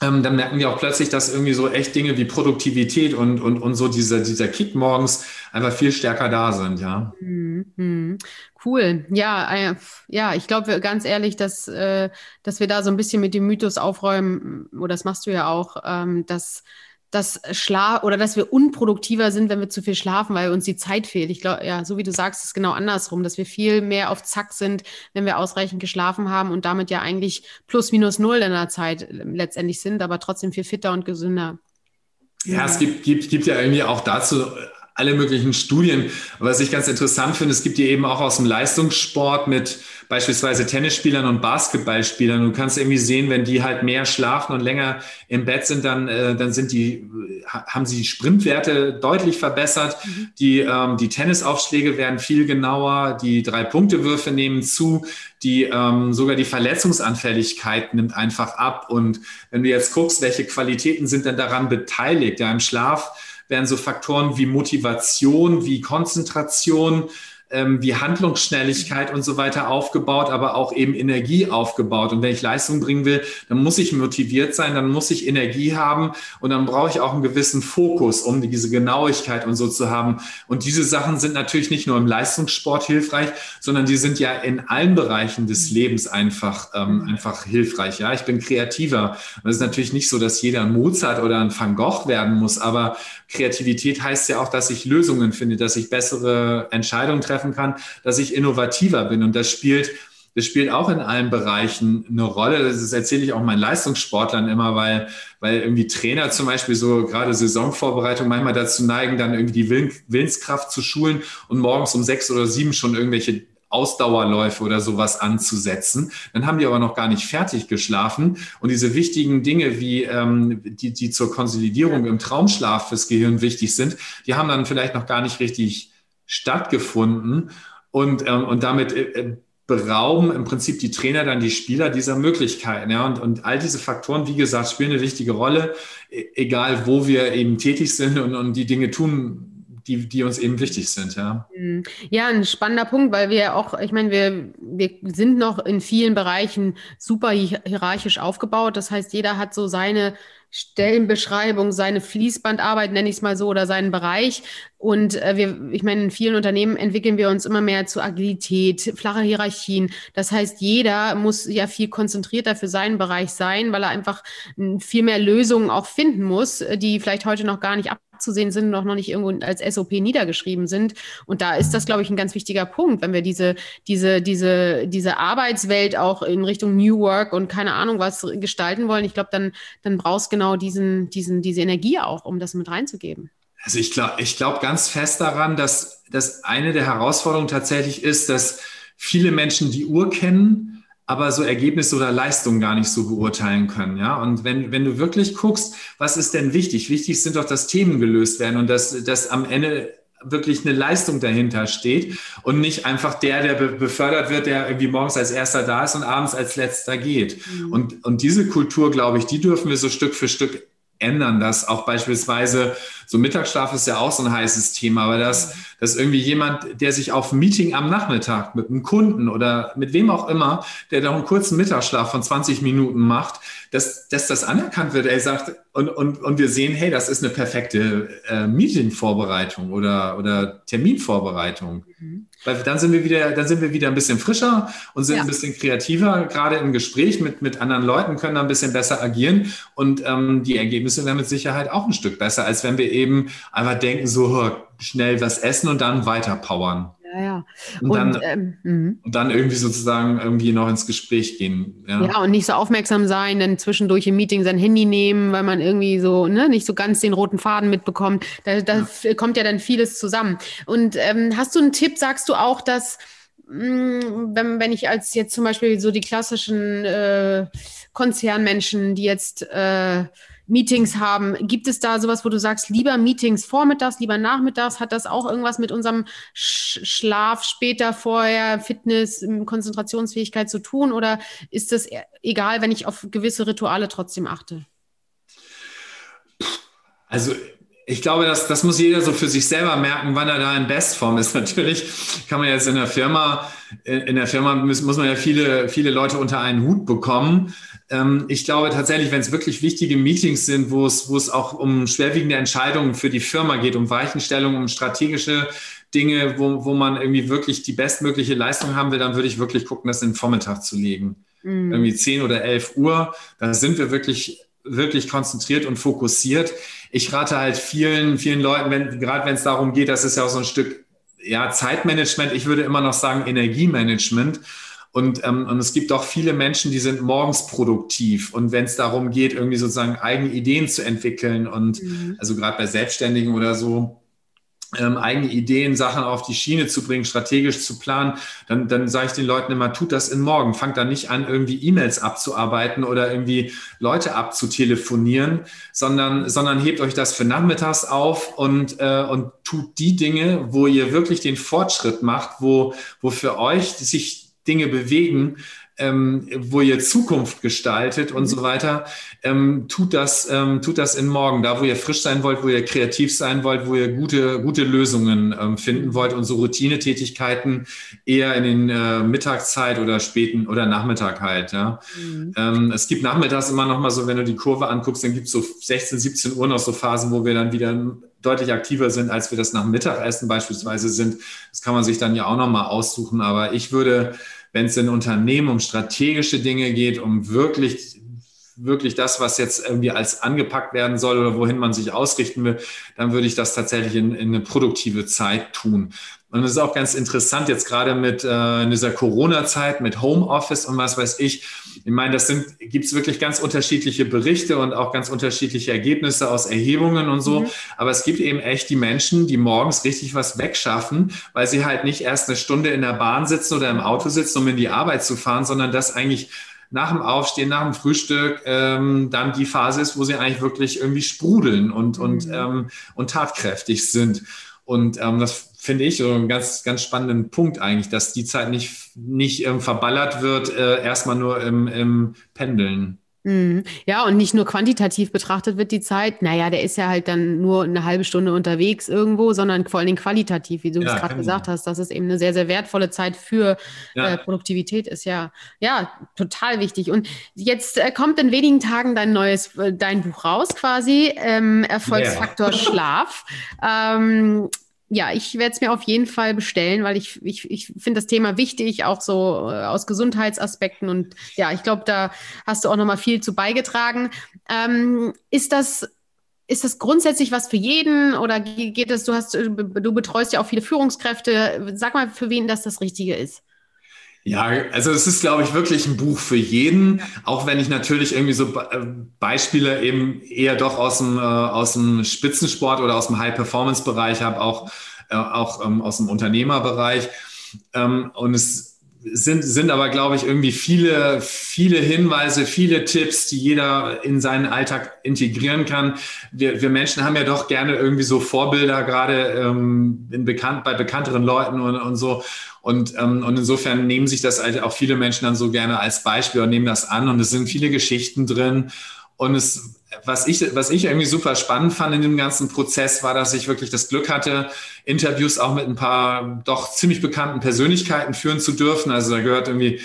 ähm, dann merken wir auch plötzlich, dass irgendwie so echt Dinge wie Produktivität und, und, und so dieser, dieser Kick morgens einfach viel stärker da sind, ja. Mhm. Cool. Ja, äh, ja, ich glaube ganz ehrlich, dass, äh, dass wir da so ein bisschen mit dem Mythos aufräumen, oder das machst du ja auch, ähm, dass dass Schlaf oder dass wir unproduktiver sind, wenn wir zu viel schlafen, weil uns die Zeit fehlt. Ich glaube, ja, so wie du sagst, ist genau andersrum, dass wir viel mehr auf Zack sind, wenn wir ausreichend geschlafen haben und damit ja eigentlich plus minus null in der Zeit ähm, letztendlich sind, aber trotzdem viel fitter und gesünder. Ja, es gibt, gibt, gibt ja irgendwie auch dazu alle möglichen Studien. Was ich ganz interessant finde, es gibt die eben auch aus dem Leistungssport mit beispielsweise Tennisspielern und Basketballspielern. Du kannst irgendwie sehen, wenn die halt mehr schlafen und länger im Bett sind, dann, äh, dann sind die, haben sie die Sprintwerte deutlich verbessert. Mhm. Die, ähm, die Tennisaufschläge werden viel genauer. Die Drei-Punkte-Würfe nehmen zu. Die, ähm, sogar die Verletzungsanfälligkeit nimmt einfach ab. Und wenn du jetzt guckst, welche Qualitäten sind denn daran beteiligt? Ja, im Schlaf werden so Faktoren wie Motivation, wie Konzentration, ähm, wie Handlungsschnelligkeit und so weiter aufgebaut, aber auch eben Energie aufgebaut. Und wenn ich Leistung bringen will, dann muss ich motiviert sein, dann muss ich Energie haben und dann brauche ich auch einen gewissen Fokus, um diese Genauigkeit und so zu haben. Und diese Sachen sind natürlich nicht nur im Leistungssport hilfreich, sondern die sind ja in allen Bereichen des Lebens einfach, ähm, einfach hilfreich. Ja, ich bin kreativer. Und es ist natürlich nicht so, dass jeder ein Mozart oder ein Van Gogh werden muss, aber Kreativität heißt ja auch, dass ich Lösungen finde, dass ich bessere Entscheidungen treffe treffen kann, dass ich innovativer bin. Und das spielt das spielt auch in allen Bereichen eine Rolle. Das erzähle ich auch meinen Leistungssportlern immer, weil, weil irgendwie Trainer zum Beispiel so gerade Saisonvorbereitung manchmal dazu neigen, dann irgendwie die Willenskraft zu schulen und morgens um sechs oder sieben schon irgendwelche Ausdauerläufe oder sowas anzusetzen. Dann haben die aber noch gar nicht fertig geschlafen. Und diese wichtigen Dinge, wie ähm, die, die zur Konsolidierung im Traumschlaf fürs Gehirn wichtig sind, die haben dann vielleicht noch gar nicht richtig stattgefunden. Und, ähm, und damit äh, äh berauben im Prinzip die Trainer dann die Spieler dieser Möglichkeiten. Ja? Und, und all diese Faktoren, wie gesagt, spielen eine wichtige Rolle, e-, egal wo wir eben tätig sind und, und die Dinge tun, die, die uns eben wichtig sind, ja. Mhm. Ja, ein spannender Punkt, weil wir auch, ich meine, wir, wir sind noch in vielen Bereichen super hierarchisch aufgebaut. Das heißt, jeder hat so seine Stellenbeschreibung, seine Fließbandarbeit, nenne ich es mal so, oder seinen Bereich. Und äh, wir, ich meine, in vielen Unternehmen entwickeln wir uns immer mehr zu Agilität, flache Hierarchien. Das heißt, jeder muss ja viel konzentrierter für seinen Bereich sein, weil er einfach viel mehr Lösungen auch finden muss, die vielleicht heute noch gar nicht ab abzusehen sind und auch noch nicht irgendwo als SOP niedergeschrieben sind. Und da ist das, glaube ich, ein ganz wichtiger Punkt, wenn wir diese, diese, diese, diese Arbeitswelt auch in Richtung New Work und keine Ahnung was gestalten wollen. Ich glaube, dann, dann brauchst genau diesen, diesen, diese Energie auch, um das mit reinzugeben. Also ich glaube ich glaube ganz fest daran, dass, dass eine der Herausforderungen tatsächlich ist, dass viele Menschen die Uhr kennen, aber so Ergebnisse oder Leistungen gar nicht so beurteilen können. Ja, und wenn, wenn du wirklich guckst, was ist denn wichtig? Wichtig sind doch, dass Themen gelöst werden und dass, dass am Ende wirklich eine Leistung dahinter steht und nicht einfach der, der befördert wird, der irgendwie morgens als erster da ist und abends als letzter geht. Mhm. Und, und diese Kultur, glaube ich, die dürfen wir so Stück für Stück ändern, dass auch beispielsweise so Mittagsschlaf ist ja auch so ein heißes Thema, aber dass, dass irgendwie jemand, der sich auf ein Meeting am Nachmittag mit einem Kunden oder mit wem auch immer, der da einen kurzen Mittagsschlaf von 20 Minuten macht, dass, dass das anerkannt wird. Er sagt, und, und, und wir sehen, hey, das ist eine perfekte äh, Meeting-Vorbereitung oder, oder Terminvorbereitung. Mhm. Weil dann sind wir wieder, dann sind wir wieder ein bisschen frischer und sind ja. ein bisschen kreativer, gerade im Gespräch mit, mit anderen Leuten, können da ein bisschen besser agieren und ähm, die Ergebnisse werden mit Sicherheit auch ein Stück besser, als wenn wir eben einfach denken, so schnell was essen und dann weiter powern. Ja, ja. Und, und, dann, ähm, mhm. und dann irgendwie sozusagen irgendwie noch ins Gespräch gehen. Ja. ja, und nicht so aufmerksam sein, dann zwischendurch im Meeting sein Handy nehmen, weil man irgendwie so ne, nicht so ganz den roten Faden mitbekommt. Da, da ja. kommt ja dann vieles zusammen. Und ähm, hast du einen Tipp, sagst du auch, dass mm, wenn, wenn ich als jetzt zum Beispiel so die klassischen äh, Konzernmenschen, die jetzt äh, Meetings haben. Gibt es da sowas, wo du sagst, lieber Meetings vormittags, lieber nachmittags? Hat das auch irgendwas mit unserem Schlaf später, vorher, Fitness, Konzentrationsfähigkeit zu tun? Oder ist das e-, egal, wenn ich auf gewisse Rituale trotzdem achte? Also ich glaube, das, das muss jeder so für sich selber merken, wann er da in Bestform ist. Natürlich kann man jetzt in der Firma, in der Firma muss, muss man ja viele, viele Leute unter einen Hut bekommen. Ähm, ich glaube tatsächlich, wenn es wirklich wichtige Meetings sind, wo es, wo es auch um schwerwiegende Entscheidungen für die Firma geht, um Weichenstellungen, um strategische Dinge, wo, wo man irgendwie wirklich die bestmögliche Leistung haben will, dann würde ich wirklich gucken, das in den Vormittag zu legen. Mhm. Irgendwie 10 oder 11 Uhr, da sind wir wirklich wirklich konzentriert und fokussiert. Ich rate halt vielen, vielen Leuten, wenn, gerade wenn es darum geht, das ist ja auch so ein Stück ja, Zeitmanagement, ich würde immer noch sagen Energiemanagement. Und, ähm, und es gibt auch viele Menschen, die sind morgens produktiv. Und wenn es darum geht, irgendwie sozusagen eigene Ideen zu entwickeln und mhm. also gerade bei Selbstständigen oder so, ähm, eigene Ideen, Sachen auf die Schiene zu bringen, strategisch zu planen, dann, dann sage ich den Leuten immer, tut das in morgen. Fangt da nicht an, irgendwie E-Mails abzuarbeiten oder irgendwie Leute abzutelefonieren, sondern, sondern hebt euch das für nachmittags auf und, äh, und tut die Dinge, wo ihr wirklich den Fortschritt macht, wo, wo für euch sich Dinge bewegen, ähm, wo ihr Zukunft gestaltet und mhm. so weiter, ähm, tut, das, ähm, tut das in morgen, da wo ihr frisch sein wollt, wo ihr kreativ sein wollt, wo ihr gute, gute Lösungen ähm, finden wollt und so Routinetätigkeiten eher in den äh, Mittagszeit oder späten oder Nachmittag halt. Ja. Mhm. Ähm, es gibt nachmittags immer noch mal so, wenn du die Kurve anguckst, dann gibt es so 16, 17 Uhr noch so Phasen, wo wir dann wieder deutlich aktiver sind, als wir das nach Mittagessen beispielsweise sind. Das kann man sich dann ja auch noch mal aussuchen. Aber ich würde wenn es in Unternehmen um strategische Dinge geht, um wirklich wirklich das, was jetzt irgendwie als angepackt werden soll oder wohin man sich ausrichten will, dann würde ich das tatsächlich in, in eine produktive Zeit tun. Und das ist auch ganz interessant jetzt gerade mit äh, dieser Corona-Zeit, mit Homeoffice und was weiß ich. Ich meine, das sind, gibt es wirklich ganz unterschiedliche Berichte und auch ganz unterschiedliche Ergebnisse aus Erhebungen und so. Mhm. Aber es gibt eben echt die Menschen, die morgens richtig was wegschaffen, weil sie halt nicht erst eine Stunde in der Bahn sitzen oder im Auto sitzen, um in die Arbeit zu fahren, sondern das eigentlich nach dem Aufstehen, nach dem Frühstück ähm, dann die Phase ist, wo sie eigentlich wirklich irgendwie sprudeln und, mhm. und, ähm, und tatkräftig sind. Und ähm, das finde ich so einen ganz, ganz spannenden Punkt eigentlich, dass die Zeit nicht, nicht ähm, verballert wird, äh, erstmal nur im, im Pendeln. Mhm. Ja, und nicht nur quantitativ betrachtet wird die Zeit, naja, der ist ja halt dann nur eine halbe Stunde unterwegs irgendwo, sondern vor allen Dingen qualitativ, wie du ja, es gerade gesagt hast, dass es eben eine sehr, sehr wertvolle Zeit für ja. äh, Produktivität ist. Ja, ja, total wichtig. Und jetzt äh, kommt in wenigen Tagen dein neues, äh, dein Buch raus quasi, ähm, Erfolgsfaktor yeah. Schlaf. Ähm, ja, ich werde es mir auf jeden Fall bestellen, weil ich, ich, ich finde das Thema wichtig, auch so äh, aus Gesundheitsaspekten. Und ja, ich glaube, da hast du auch nochmal viel zu beigetragen. Ähm, ist das ist das grundsätzlich was für jeden oder geht es, du hast, du betreust ja auch viele Führungskräfte. Sag mal, für wen das das Richtige ist. Ja, also es ist, glaube ich, wirklich ein Buch für jeden, auch wenn ich natürlich irgendwie so äh, Beispiele eben eher doch aus dem, äh, aus dem Spitzensport oder aus dem High-Performance-Bereich habe, auch, äh, auch ähm, aus dem Unternehmerbereich. Ähm, und es sind, sind aber, glaube ich, irgendwie viele, viele Hinweise, viele Tipps, die jeder in seinen Alltag integrieren kann. Wir, wir Menschen haben ja doch gerne irgendwie so Vorbilder, gerade ähm, in bekannt, bei bekannteren Leuten und, und so. Und, ähm, und insofern nehmen sich das halt auch viele Menschen dann so gerne als Beispiel und nehmen das an. Und es sind viele Geschichten drin. Und es, was ich, was ich irgendwie super spannend fand in dem ganzen Prozess, war, dass ich wirklich das Glück hatte, Interviews auch mit ein paar doch ziemlich bekannten Persönlichkeiten führen zu dürfen. Also da gehört irgendwie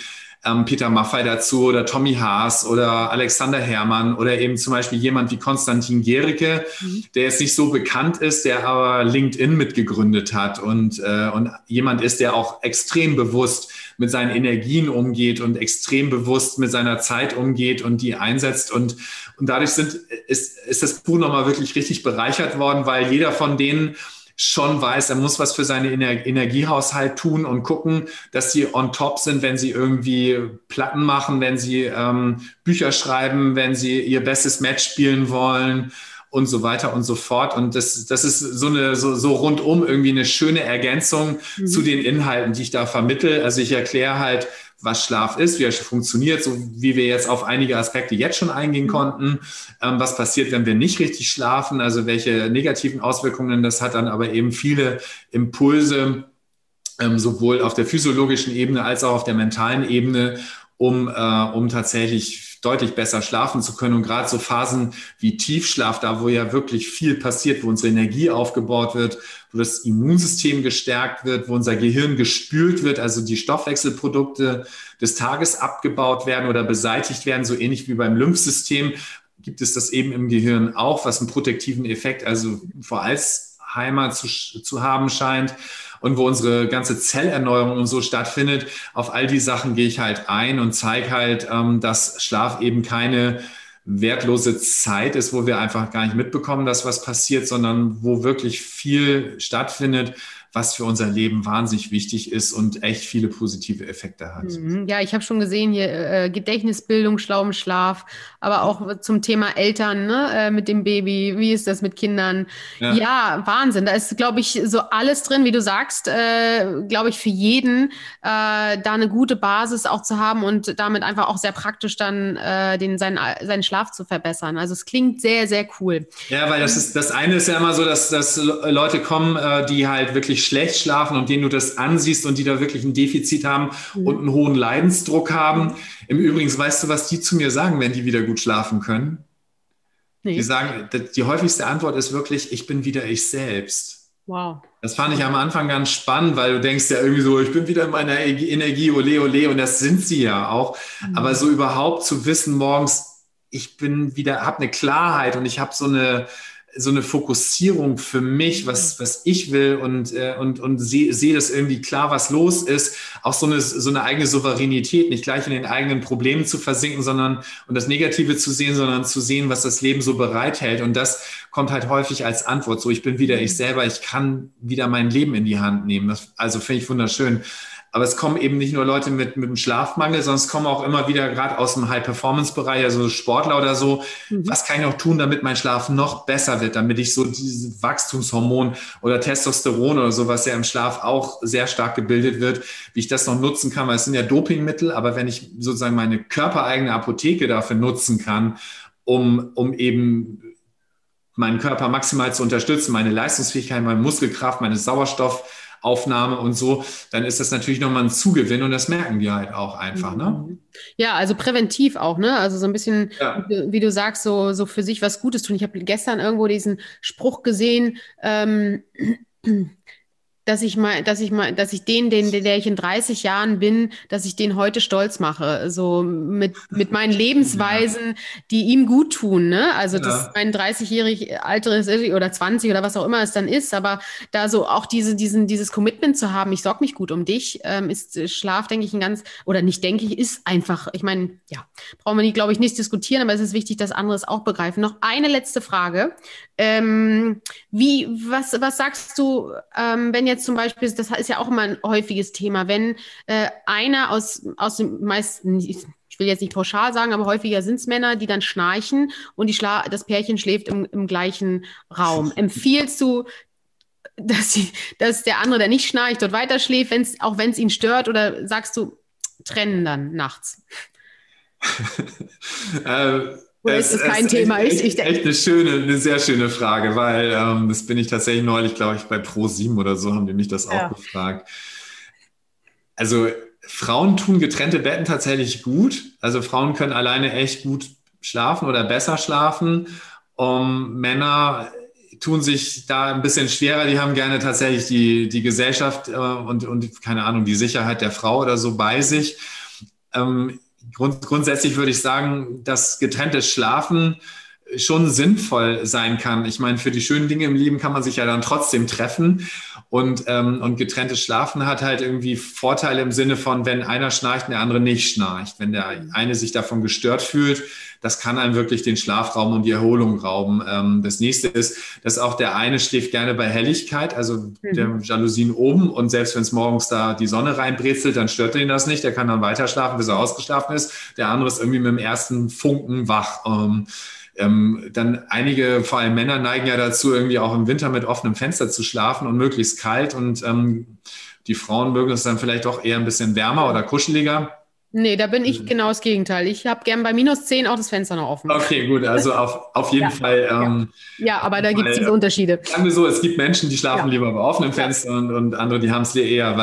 ähm, Peter Maffei dazu oder Tommy Haas oder Alexander Herrmann oder eben zum Beispiel jemand wie Konstantin Gericke, mhm. der jetzt nicht so bekannt ist, der aber LinkedIn mitgegründet hat und, äh, und jemand ist, der auch extrem bewusst mit seinen Energien umgeht und extrem bewusst mit seiner Zeit umgeht und die einsetzt. Und, und dadurch sind, ist, ist das Buch nochmal wirklich richtig bereichert worden, weil jeder von denen schon weiß, er muss was für seinen Ener Energiehaushalt tun und gucken, dass sie on top sind, wenn sie irgendwie Platten machen, wenn sie ähm, Bücher schreiben, wenn sie ihr bestes Match spielen wollen und so weiter und so fort. Und das, das ist so eine so, so rundum irgendwie eine schöne Ergänzung mhm. zu den Inhalten, die ich da vermittel. Also ich erkläre halt, was Schlaf ist, wie er funktioniert, so wie wir jetzt auf einige Aspekte jetzt schon eingehen mhm. konnten. Ähm, was passiert, wenn wir nicht richtig schlafen, also welche negativen Auswirkungen das hat, dann aber eben viele Impulse, ähm, sowohl auf der physiologischen Ebene als auch auf der mentalen Ebene, um, äh, um tatsächlich deutlich besser schlafen zu können. Und gerade so Phasen wie Tiefschlaf, da wo ja wirklich viel passiert, wo unsere Energie aufgebaut wird, wo das Immunsystem gestärkt wird, wo unser Gehirn gespült wird, also die Stoffwechselprodukte des Tages abgebaut werden oder beseitigt werden, so ähnlich wie beim Lymphsystem, gibt es das eben im Gehirn auch, was einen protektiven Effekt, also vor Alzheimer zu, zu haben scheint und wo unsere ganze Zellerneuerung und so stattfindet. Auf all die Sachen gehe ich halt ein und zeige halt, ähm, dass Schlaf eben keine wertlose Zeit ist, wo wir einfach gar nicht mitbekommen, dass was passiert, sondern wo wirklich viel stattfindet, was für unser Leben wahnsinnig wichtig ist und echt viele positive Effekte hat. Mhm. Ja, ich habe schon gesehen hier äh, Gedächtnisbildung, schlauem Schlaf, aber auch zum Thema Eltern ne, äh, mit dem Baby. Wie ist das mit Kindern? Ja, ja Wahnsinn. Da ist, glaube ich, so alles drin, wie du sagst, äh, glaube ich, für jeden äh, da eine gute Basis auch zu haben und damit einfach auch sehr praktisch dann äh, den, seinen, seinen Schlaf zu verbessern. Also es klingt sehr, sehr cool. Ja, weil das ist das eine ist ja immer so, dass, dass Leute kommen, äh, die halt wirklich schlecht schlafen und denen du das ansiehst und die da wirklich ein Defizit haben mhm. und einen hohen Leidensdruck haben. Im Übrigen, weißt du, was die zu mir sagen, wenn die wieder gut schlafen können? Nee. Die sagen, die häufigste Antwort ist wirklich, ich bin wieder ich selbst. Wow. Das fand ich am Anfang ganz spannend, weil du denkst ja irgendwie so, ich bin wieder in meiner Energie, ole, ole, und das sind sie ja auch. Mhm. Aber so überhaupt zu wissen morgens, ich bin wieder, habe eine Klarheit und ich habe so eine, so eine Fokussierung für mich, was, was ich will und, äh, und, und sehe seh das irgendwie klar, was los ist. Auch so eine, so eine eigene Souveränität, nicht gleich in den eigenen Problemen zu versinken, sondern und das Negative zu sehen, sondern zu sehen, was das Leben so bereithält. Und das kommt halt häufig als Antwort. So, ich bin wieder ich selber, ich kann wieder mein Leben in die Hand nehmen. Das, also finde ich wunderschön. Aber es kommen eben nicht nur Leute mit, mit einem Schlafmangel, sondern es kommen auch immer wieder gerade aus dem High-Performance-Bereich, also Sportler oder so. Mhm. Was kann ich noch tun, damit mein Schlaf noch besser wird, damit ich so diese Wachstumshormon oder Testosteron oder so, was ja im Schlaf auch sehr stark gebildet wird, wie ich das noch nutzen kann, weil es sind ja Dopingmittel, aber wenn ich sozusagen meine körpereigene Apotheke dafür nutzen kann, um, um eben meinen Körper maximal zu unterstützen, meine Leistungsfähigkeit, meine Muskelkraft, meine Sauerstoff, Aufnahme und so, dann ist das natürlich nochmal ein Zugewinn und das merken die halt auch einfach. Ne? Mhm. Ja, also präventiv auch, ne? Also so ein bisschen, ja. wie, wie, du sagst, so, so für sich was Gutes tun. Ich habe gestern irgendwo diesen Spruch gesehen, ähm, dass ich mal, dass ich mal, dass ich den, den, der ich in 30 Jahren bin, dass ich den heute stolz mache. So mit, mit meinen Lebensweisen, ja. die ihm gut tun. Ne? Also, ja. dass mein 30-jährig alteres oder 20 oder was auch immer es dann ist, aber da so auch diese, diesen, dieses Commitment zu haben, ich sorge mich gut um dich, ähm, ist Schlaf, denke ich, ein ganz, oder nicht denke ich, ist einfach, ich meine, ja, brauchen wir nicht, glaube ich, nicht diskutieren, aber es ist wichtig, dass andere es auch begreifen. Noch eine letzte Frage. Ähm, wie, was, was sagst du, ähm, wenn jetzt zum Beispiel, das ist ja auch immer ein häufiges Thema, wenn äh, einer aus, aus dem meisten, ich will jetzt nicht pauschal sagen, aber häufiger sind es Männer, die dann schnarchen und die Schla das Pärchen schläft im, im gleichen Raum. Empfiehlst du, dass, sie, dass der andere, der nicht schnarcht, dort weiter schläft, wenn's, auch wenn es ihn stört, oder sagst du, trennen dann nachts? äh, oder ist das kein Thema? Echt, echt, echt eine schöne, eine sehr schöne Frage, weil ähm, das bin ich tatsächlich neulich, glaube ich, bei Pro7 oder so haben die mich das ja. auch gefragt. Also Frauen tun getrennte Betten tatsächlich gut. Also Frauen können alleine echt gut schlafen oder besser schlafen. Um, Männer tun sich da ein bisschen schwerer. Die haben gerne tatsächlich die, die Gesellschaft äh, und, und, keine Ahnung, die Sicherheit der Frau oder so bei sich. Ähm, Grund, grundsätzlich würde ich sagen, dass getrenntes Schlafen schon sinnvoll sein kann. Ich meine, für die schönen Dinge im Leben kann man sich ja dann trotzdem treffen. Und, ähm, und getrenntes Schlafen hat halt irgendwie Vorteile im Sinne von, wenn einer schnarcht und der andere nicht schnarcht. Wenn der eine sich davon gestört fühlt, das kann einem wirklich den Schlafraum und die Erholung rauben. Ähm, das nächste ist, dass auch der eine schläft gerne bei Helligkeit, also mhm. der Jalousien oben und selbst wenn es morgens da die Sonne reinbrezelt, dann stört ihn das nicht. Der kann dann weiter schlafen, bis er ausgeschlafen ist. Der andere ist irgendwie mit dem ersten Funken wach. Ähm, ähm, dann einige, vor allem Männer, neigen ja dazu, irgendwie auch im Winter mit offenem Fenster zu schlafen und möglichst kalt. Und ähm, die Frauen mögen es dann vielleicht auch eher ein bisschen wärmer oder kuscheliger. Nee, da bin ich mhm. genau das Gegenteil. Ich habe gern bei minus 10 auch das Fenster noch offen. Okay, gut, also auf, auf jeden ja. Fall. Ähm, ja. ja. aber da gibt es diese Unterschiede. Sagen wir so, es gibt Menschen, die schlafen ja. lieber bei offenem Fenster und, und andere, die haben es eher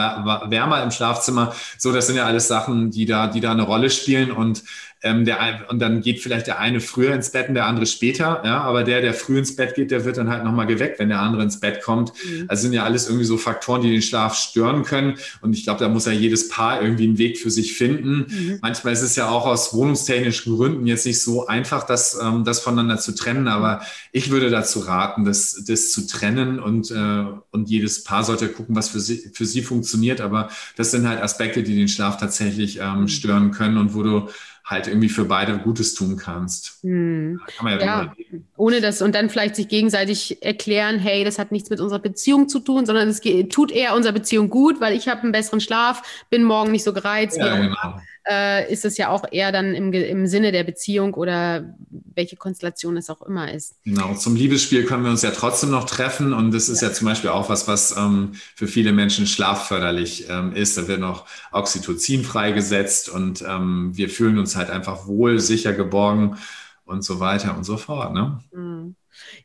wärmer im Schlafzimmer. So, das sind ja alles Sachen, die da, die da eine Rolle spielen. Und ähm, der, und dann geht vielleicht der eine früher ins Bett und der andere später. Ja, aber der, der früh ins Bett geht, der wird dann halt nochmal geweckt, wenn der andere ins Bett kommt. Mhm. Also sind ja alles irgendwie so Faktoren, die den Schlaf stören können. Und ich glaube, da muss ja jedes Paar irgendwie einen Weg für sich finden. Mhm. Manchmal ist es ja auch aus wohnungstechnischen Gründen jetzt nicht so einfach, das, ähm, das voneinander zu trennen. Aber ich würde dazu raten, das, das zu trennen und, äh, und jedes Paar sollte gucken, was für sie, für sie funktioniert. Aber das sind halt Aspekte, die den Schlaf tatsächlich ähm, mhm. stören können und wo du halt irgendwie für beide Gutes tun kannst. Hm. kann man ja, ja ohne das und dann vielleicht sich gegenseitig erklären, hey, das hat nichts mit unserer Beziehung zu tun, sondern es tut eher unserer Beziehung gut, weil ich habe einen besseren Schlaf, bin morgen nicht so gereizt. Ja, genau äh, ist es ja auch eher dann im, im Sinne der Beziehung oder welche Konstellation es auch immer ist. Genau, zum Liebesspiel können wir uns ja trotzdem noch treffen und das ist ja, ja zum Beispiel auch was, was ähm, für viele Menschen schlafförderlich ähm, ist. Da wird noch Oxytocin freigesetzt und ähm, wir fühlen uns halt einfach wohl, sicher, geborgen und so weiter und so fort. Ne? Mhm.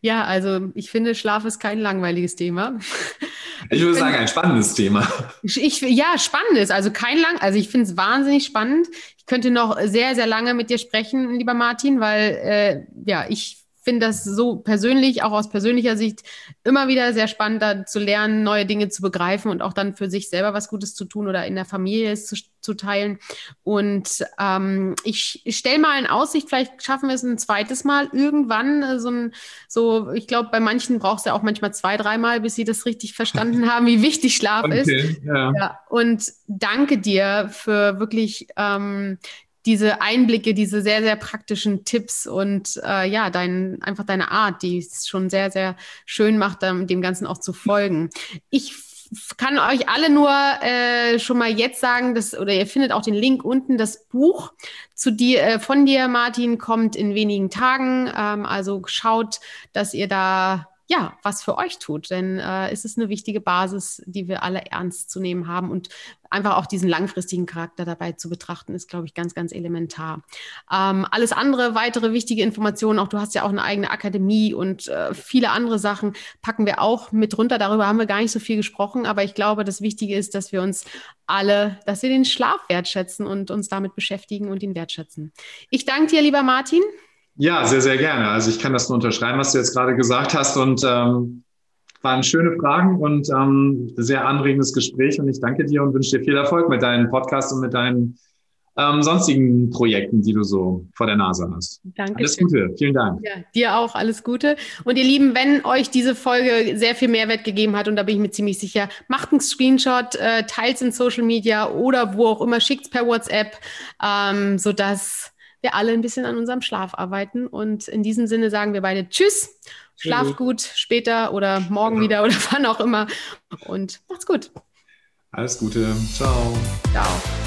Ja, also ich finde, Schlaf ist kein langweiliges Thema. Ich würde sagen, ein spannendes Thema. Ich, ja, spannendes. Also kein lang, also ich finde es wahnsinnig spannend. Ich könnte noch sehr, sehr lange mit dir sprechen, lieber Martin, weil äh, ja, ich finde das so persönlich, auch aus persönlicher Sicht, immer wieder sehr spannend, da zu lernen, neue Dinge zu begreifen und auch dann für sich selber was Gutes zu tun oder in der Familie es zu, zu teilen. Und ähm, ich, ich stelle mal in Aussicht, vielleicht schaffen wir es ein zweites Mal irgendwann. Äh, so, ein, so ich glaube, bei manchen braucht es ja auch manchmal zwei, dreimal, bis sie das richtig verstanden haben, wie wichtig Schlaf okay, ist. Ja. ja. Und danke dir für wirklich ähm, diese Einblicke, diese sehr, sehr praktischen Tipps und äh, ja, dein, einfach deine Art, die es schon sehr, sehr schön macht, dem Ganzen auch zu folgen. Ich kann euch alle nur äh, schon mal jetzt sagen, dass, oder ihr findet auch den Link unten, das Buch zu dir, äh, von dir, Martin, kommt in wenigen Tagen. Ähm, also schaut, dass ihr da ja, was für euch tut. Denn äh, es ist eine wichtige Basis, die wir alle ernst zu nehmen haben. Und einfach auch diesen langfristigen Charakter dabei zu betrachten, ist, glaube ich, ganz, ganz elementar. Ähm, alles andere, weitere wichtige Informationen, auch du hast ja auch eine eigene Akademie und äh, viele andere Sachen packen wir auch mit runter. Darüber haben wir gar nicht so viel gesprochen, aber ich glaube, das Wichtige ist, dass wir uns alle, dass wir den Schlaf wertschätzen und uns damit beschäftigen und ihn wertschätzen. Ich danke dir, lieber Martin. Ja, sehr, sehr gerne. Also ich kann das nur unterschreiben, was du jetzt gerade gesagt hast und ähm, waren schöne Fragen und ähm, sehr anregendes Gespräch und ich danke dir und wünsche dir viel Erfolg mit deinem Podcast und mit deinen ähm, sonstigen Projekten, die du so vor der Nase hast. Danke. Alles Gute. Vielen Dank. Ja, dir auch alles Gute. Und ihr Lieben, wenn euch diese Folge sehr viel Mehrwert gegeben hat, und da bin ich mir ziemlich sicher, macht einen Screenshot, äh, teilt es in Social Media oder wo auch immer, schickt es per WhatsApp, ähm, sodass wir alle ein bisschen an unserem Schlaf arbeiten. Und in diesem Sinne sagen wir beide Tschüss, schlaf gut später oder morgen wieder oder wann auch immer und macht's gut. Alles Gute. Ciao. Ciao.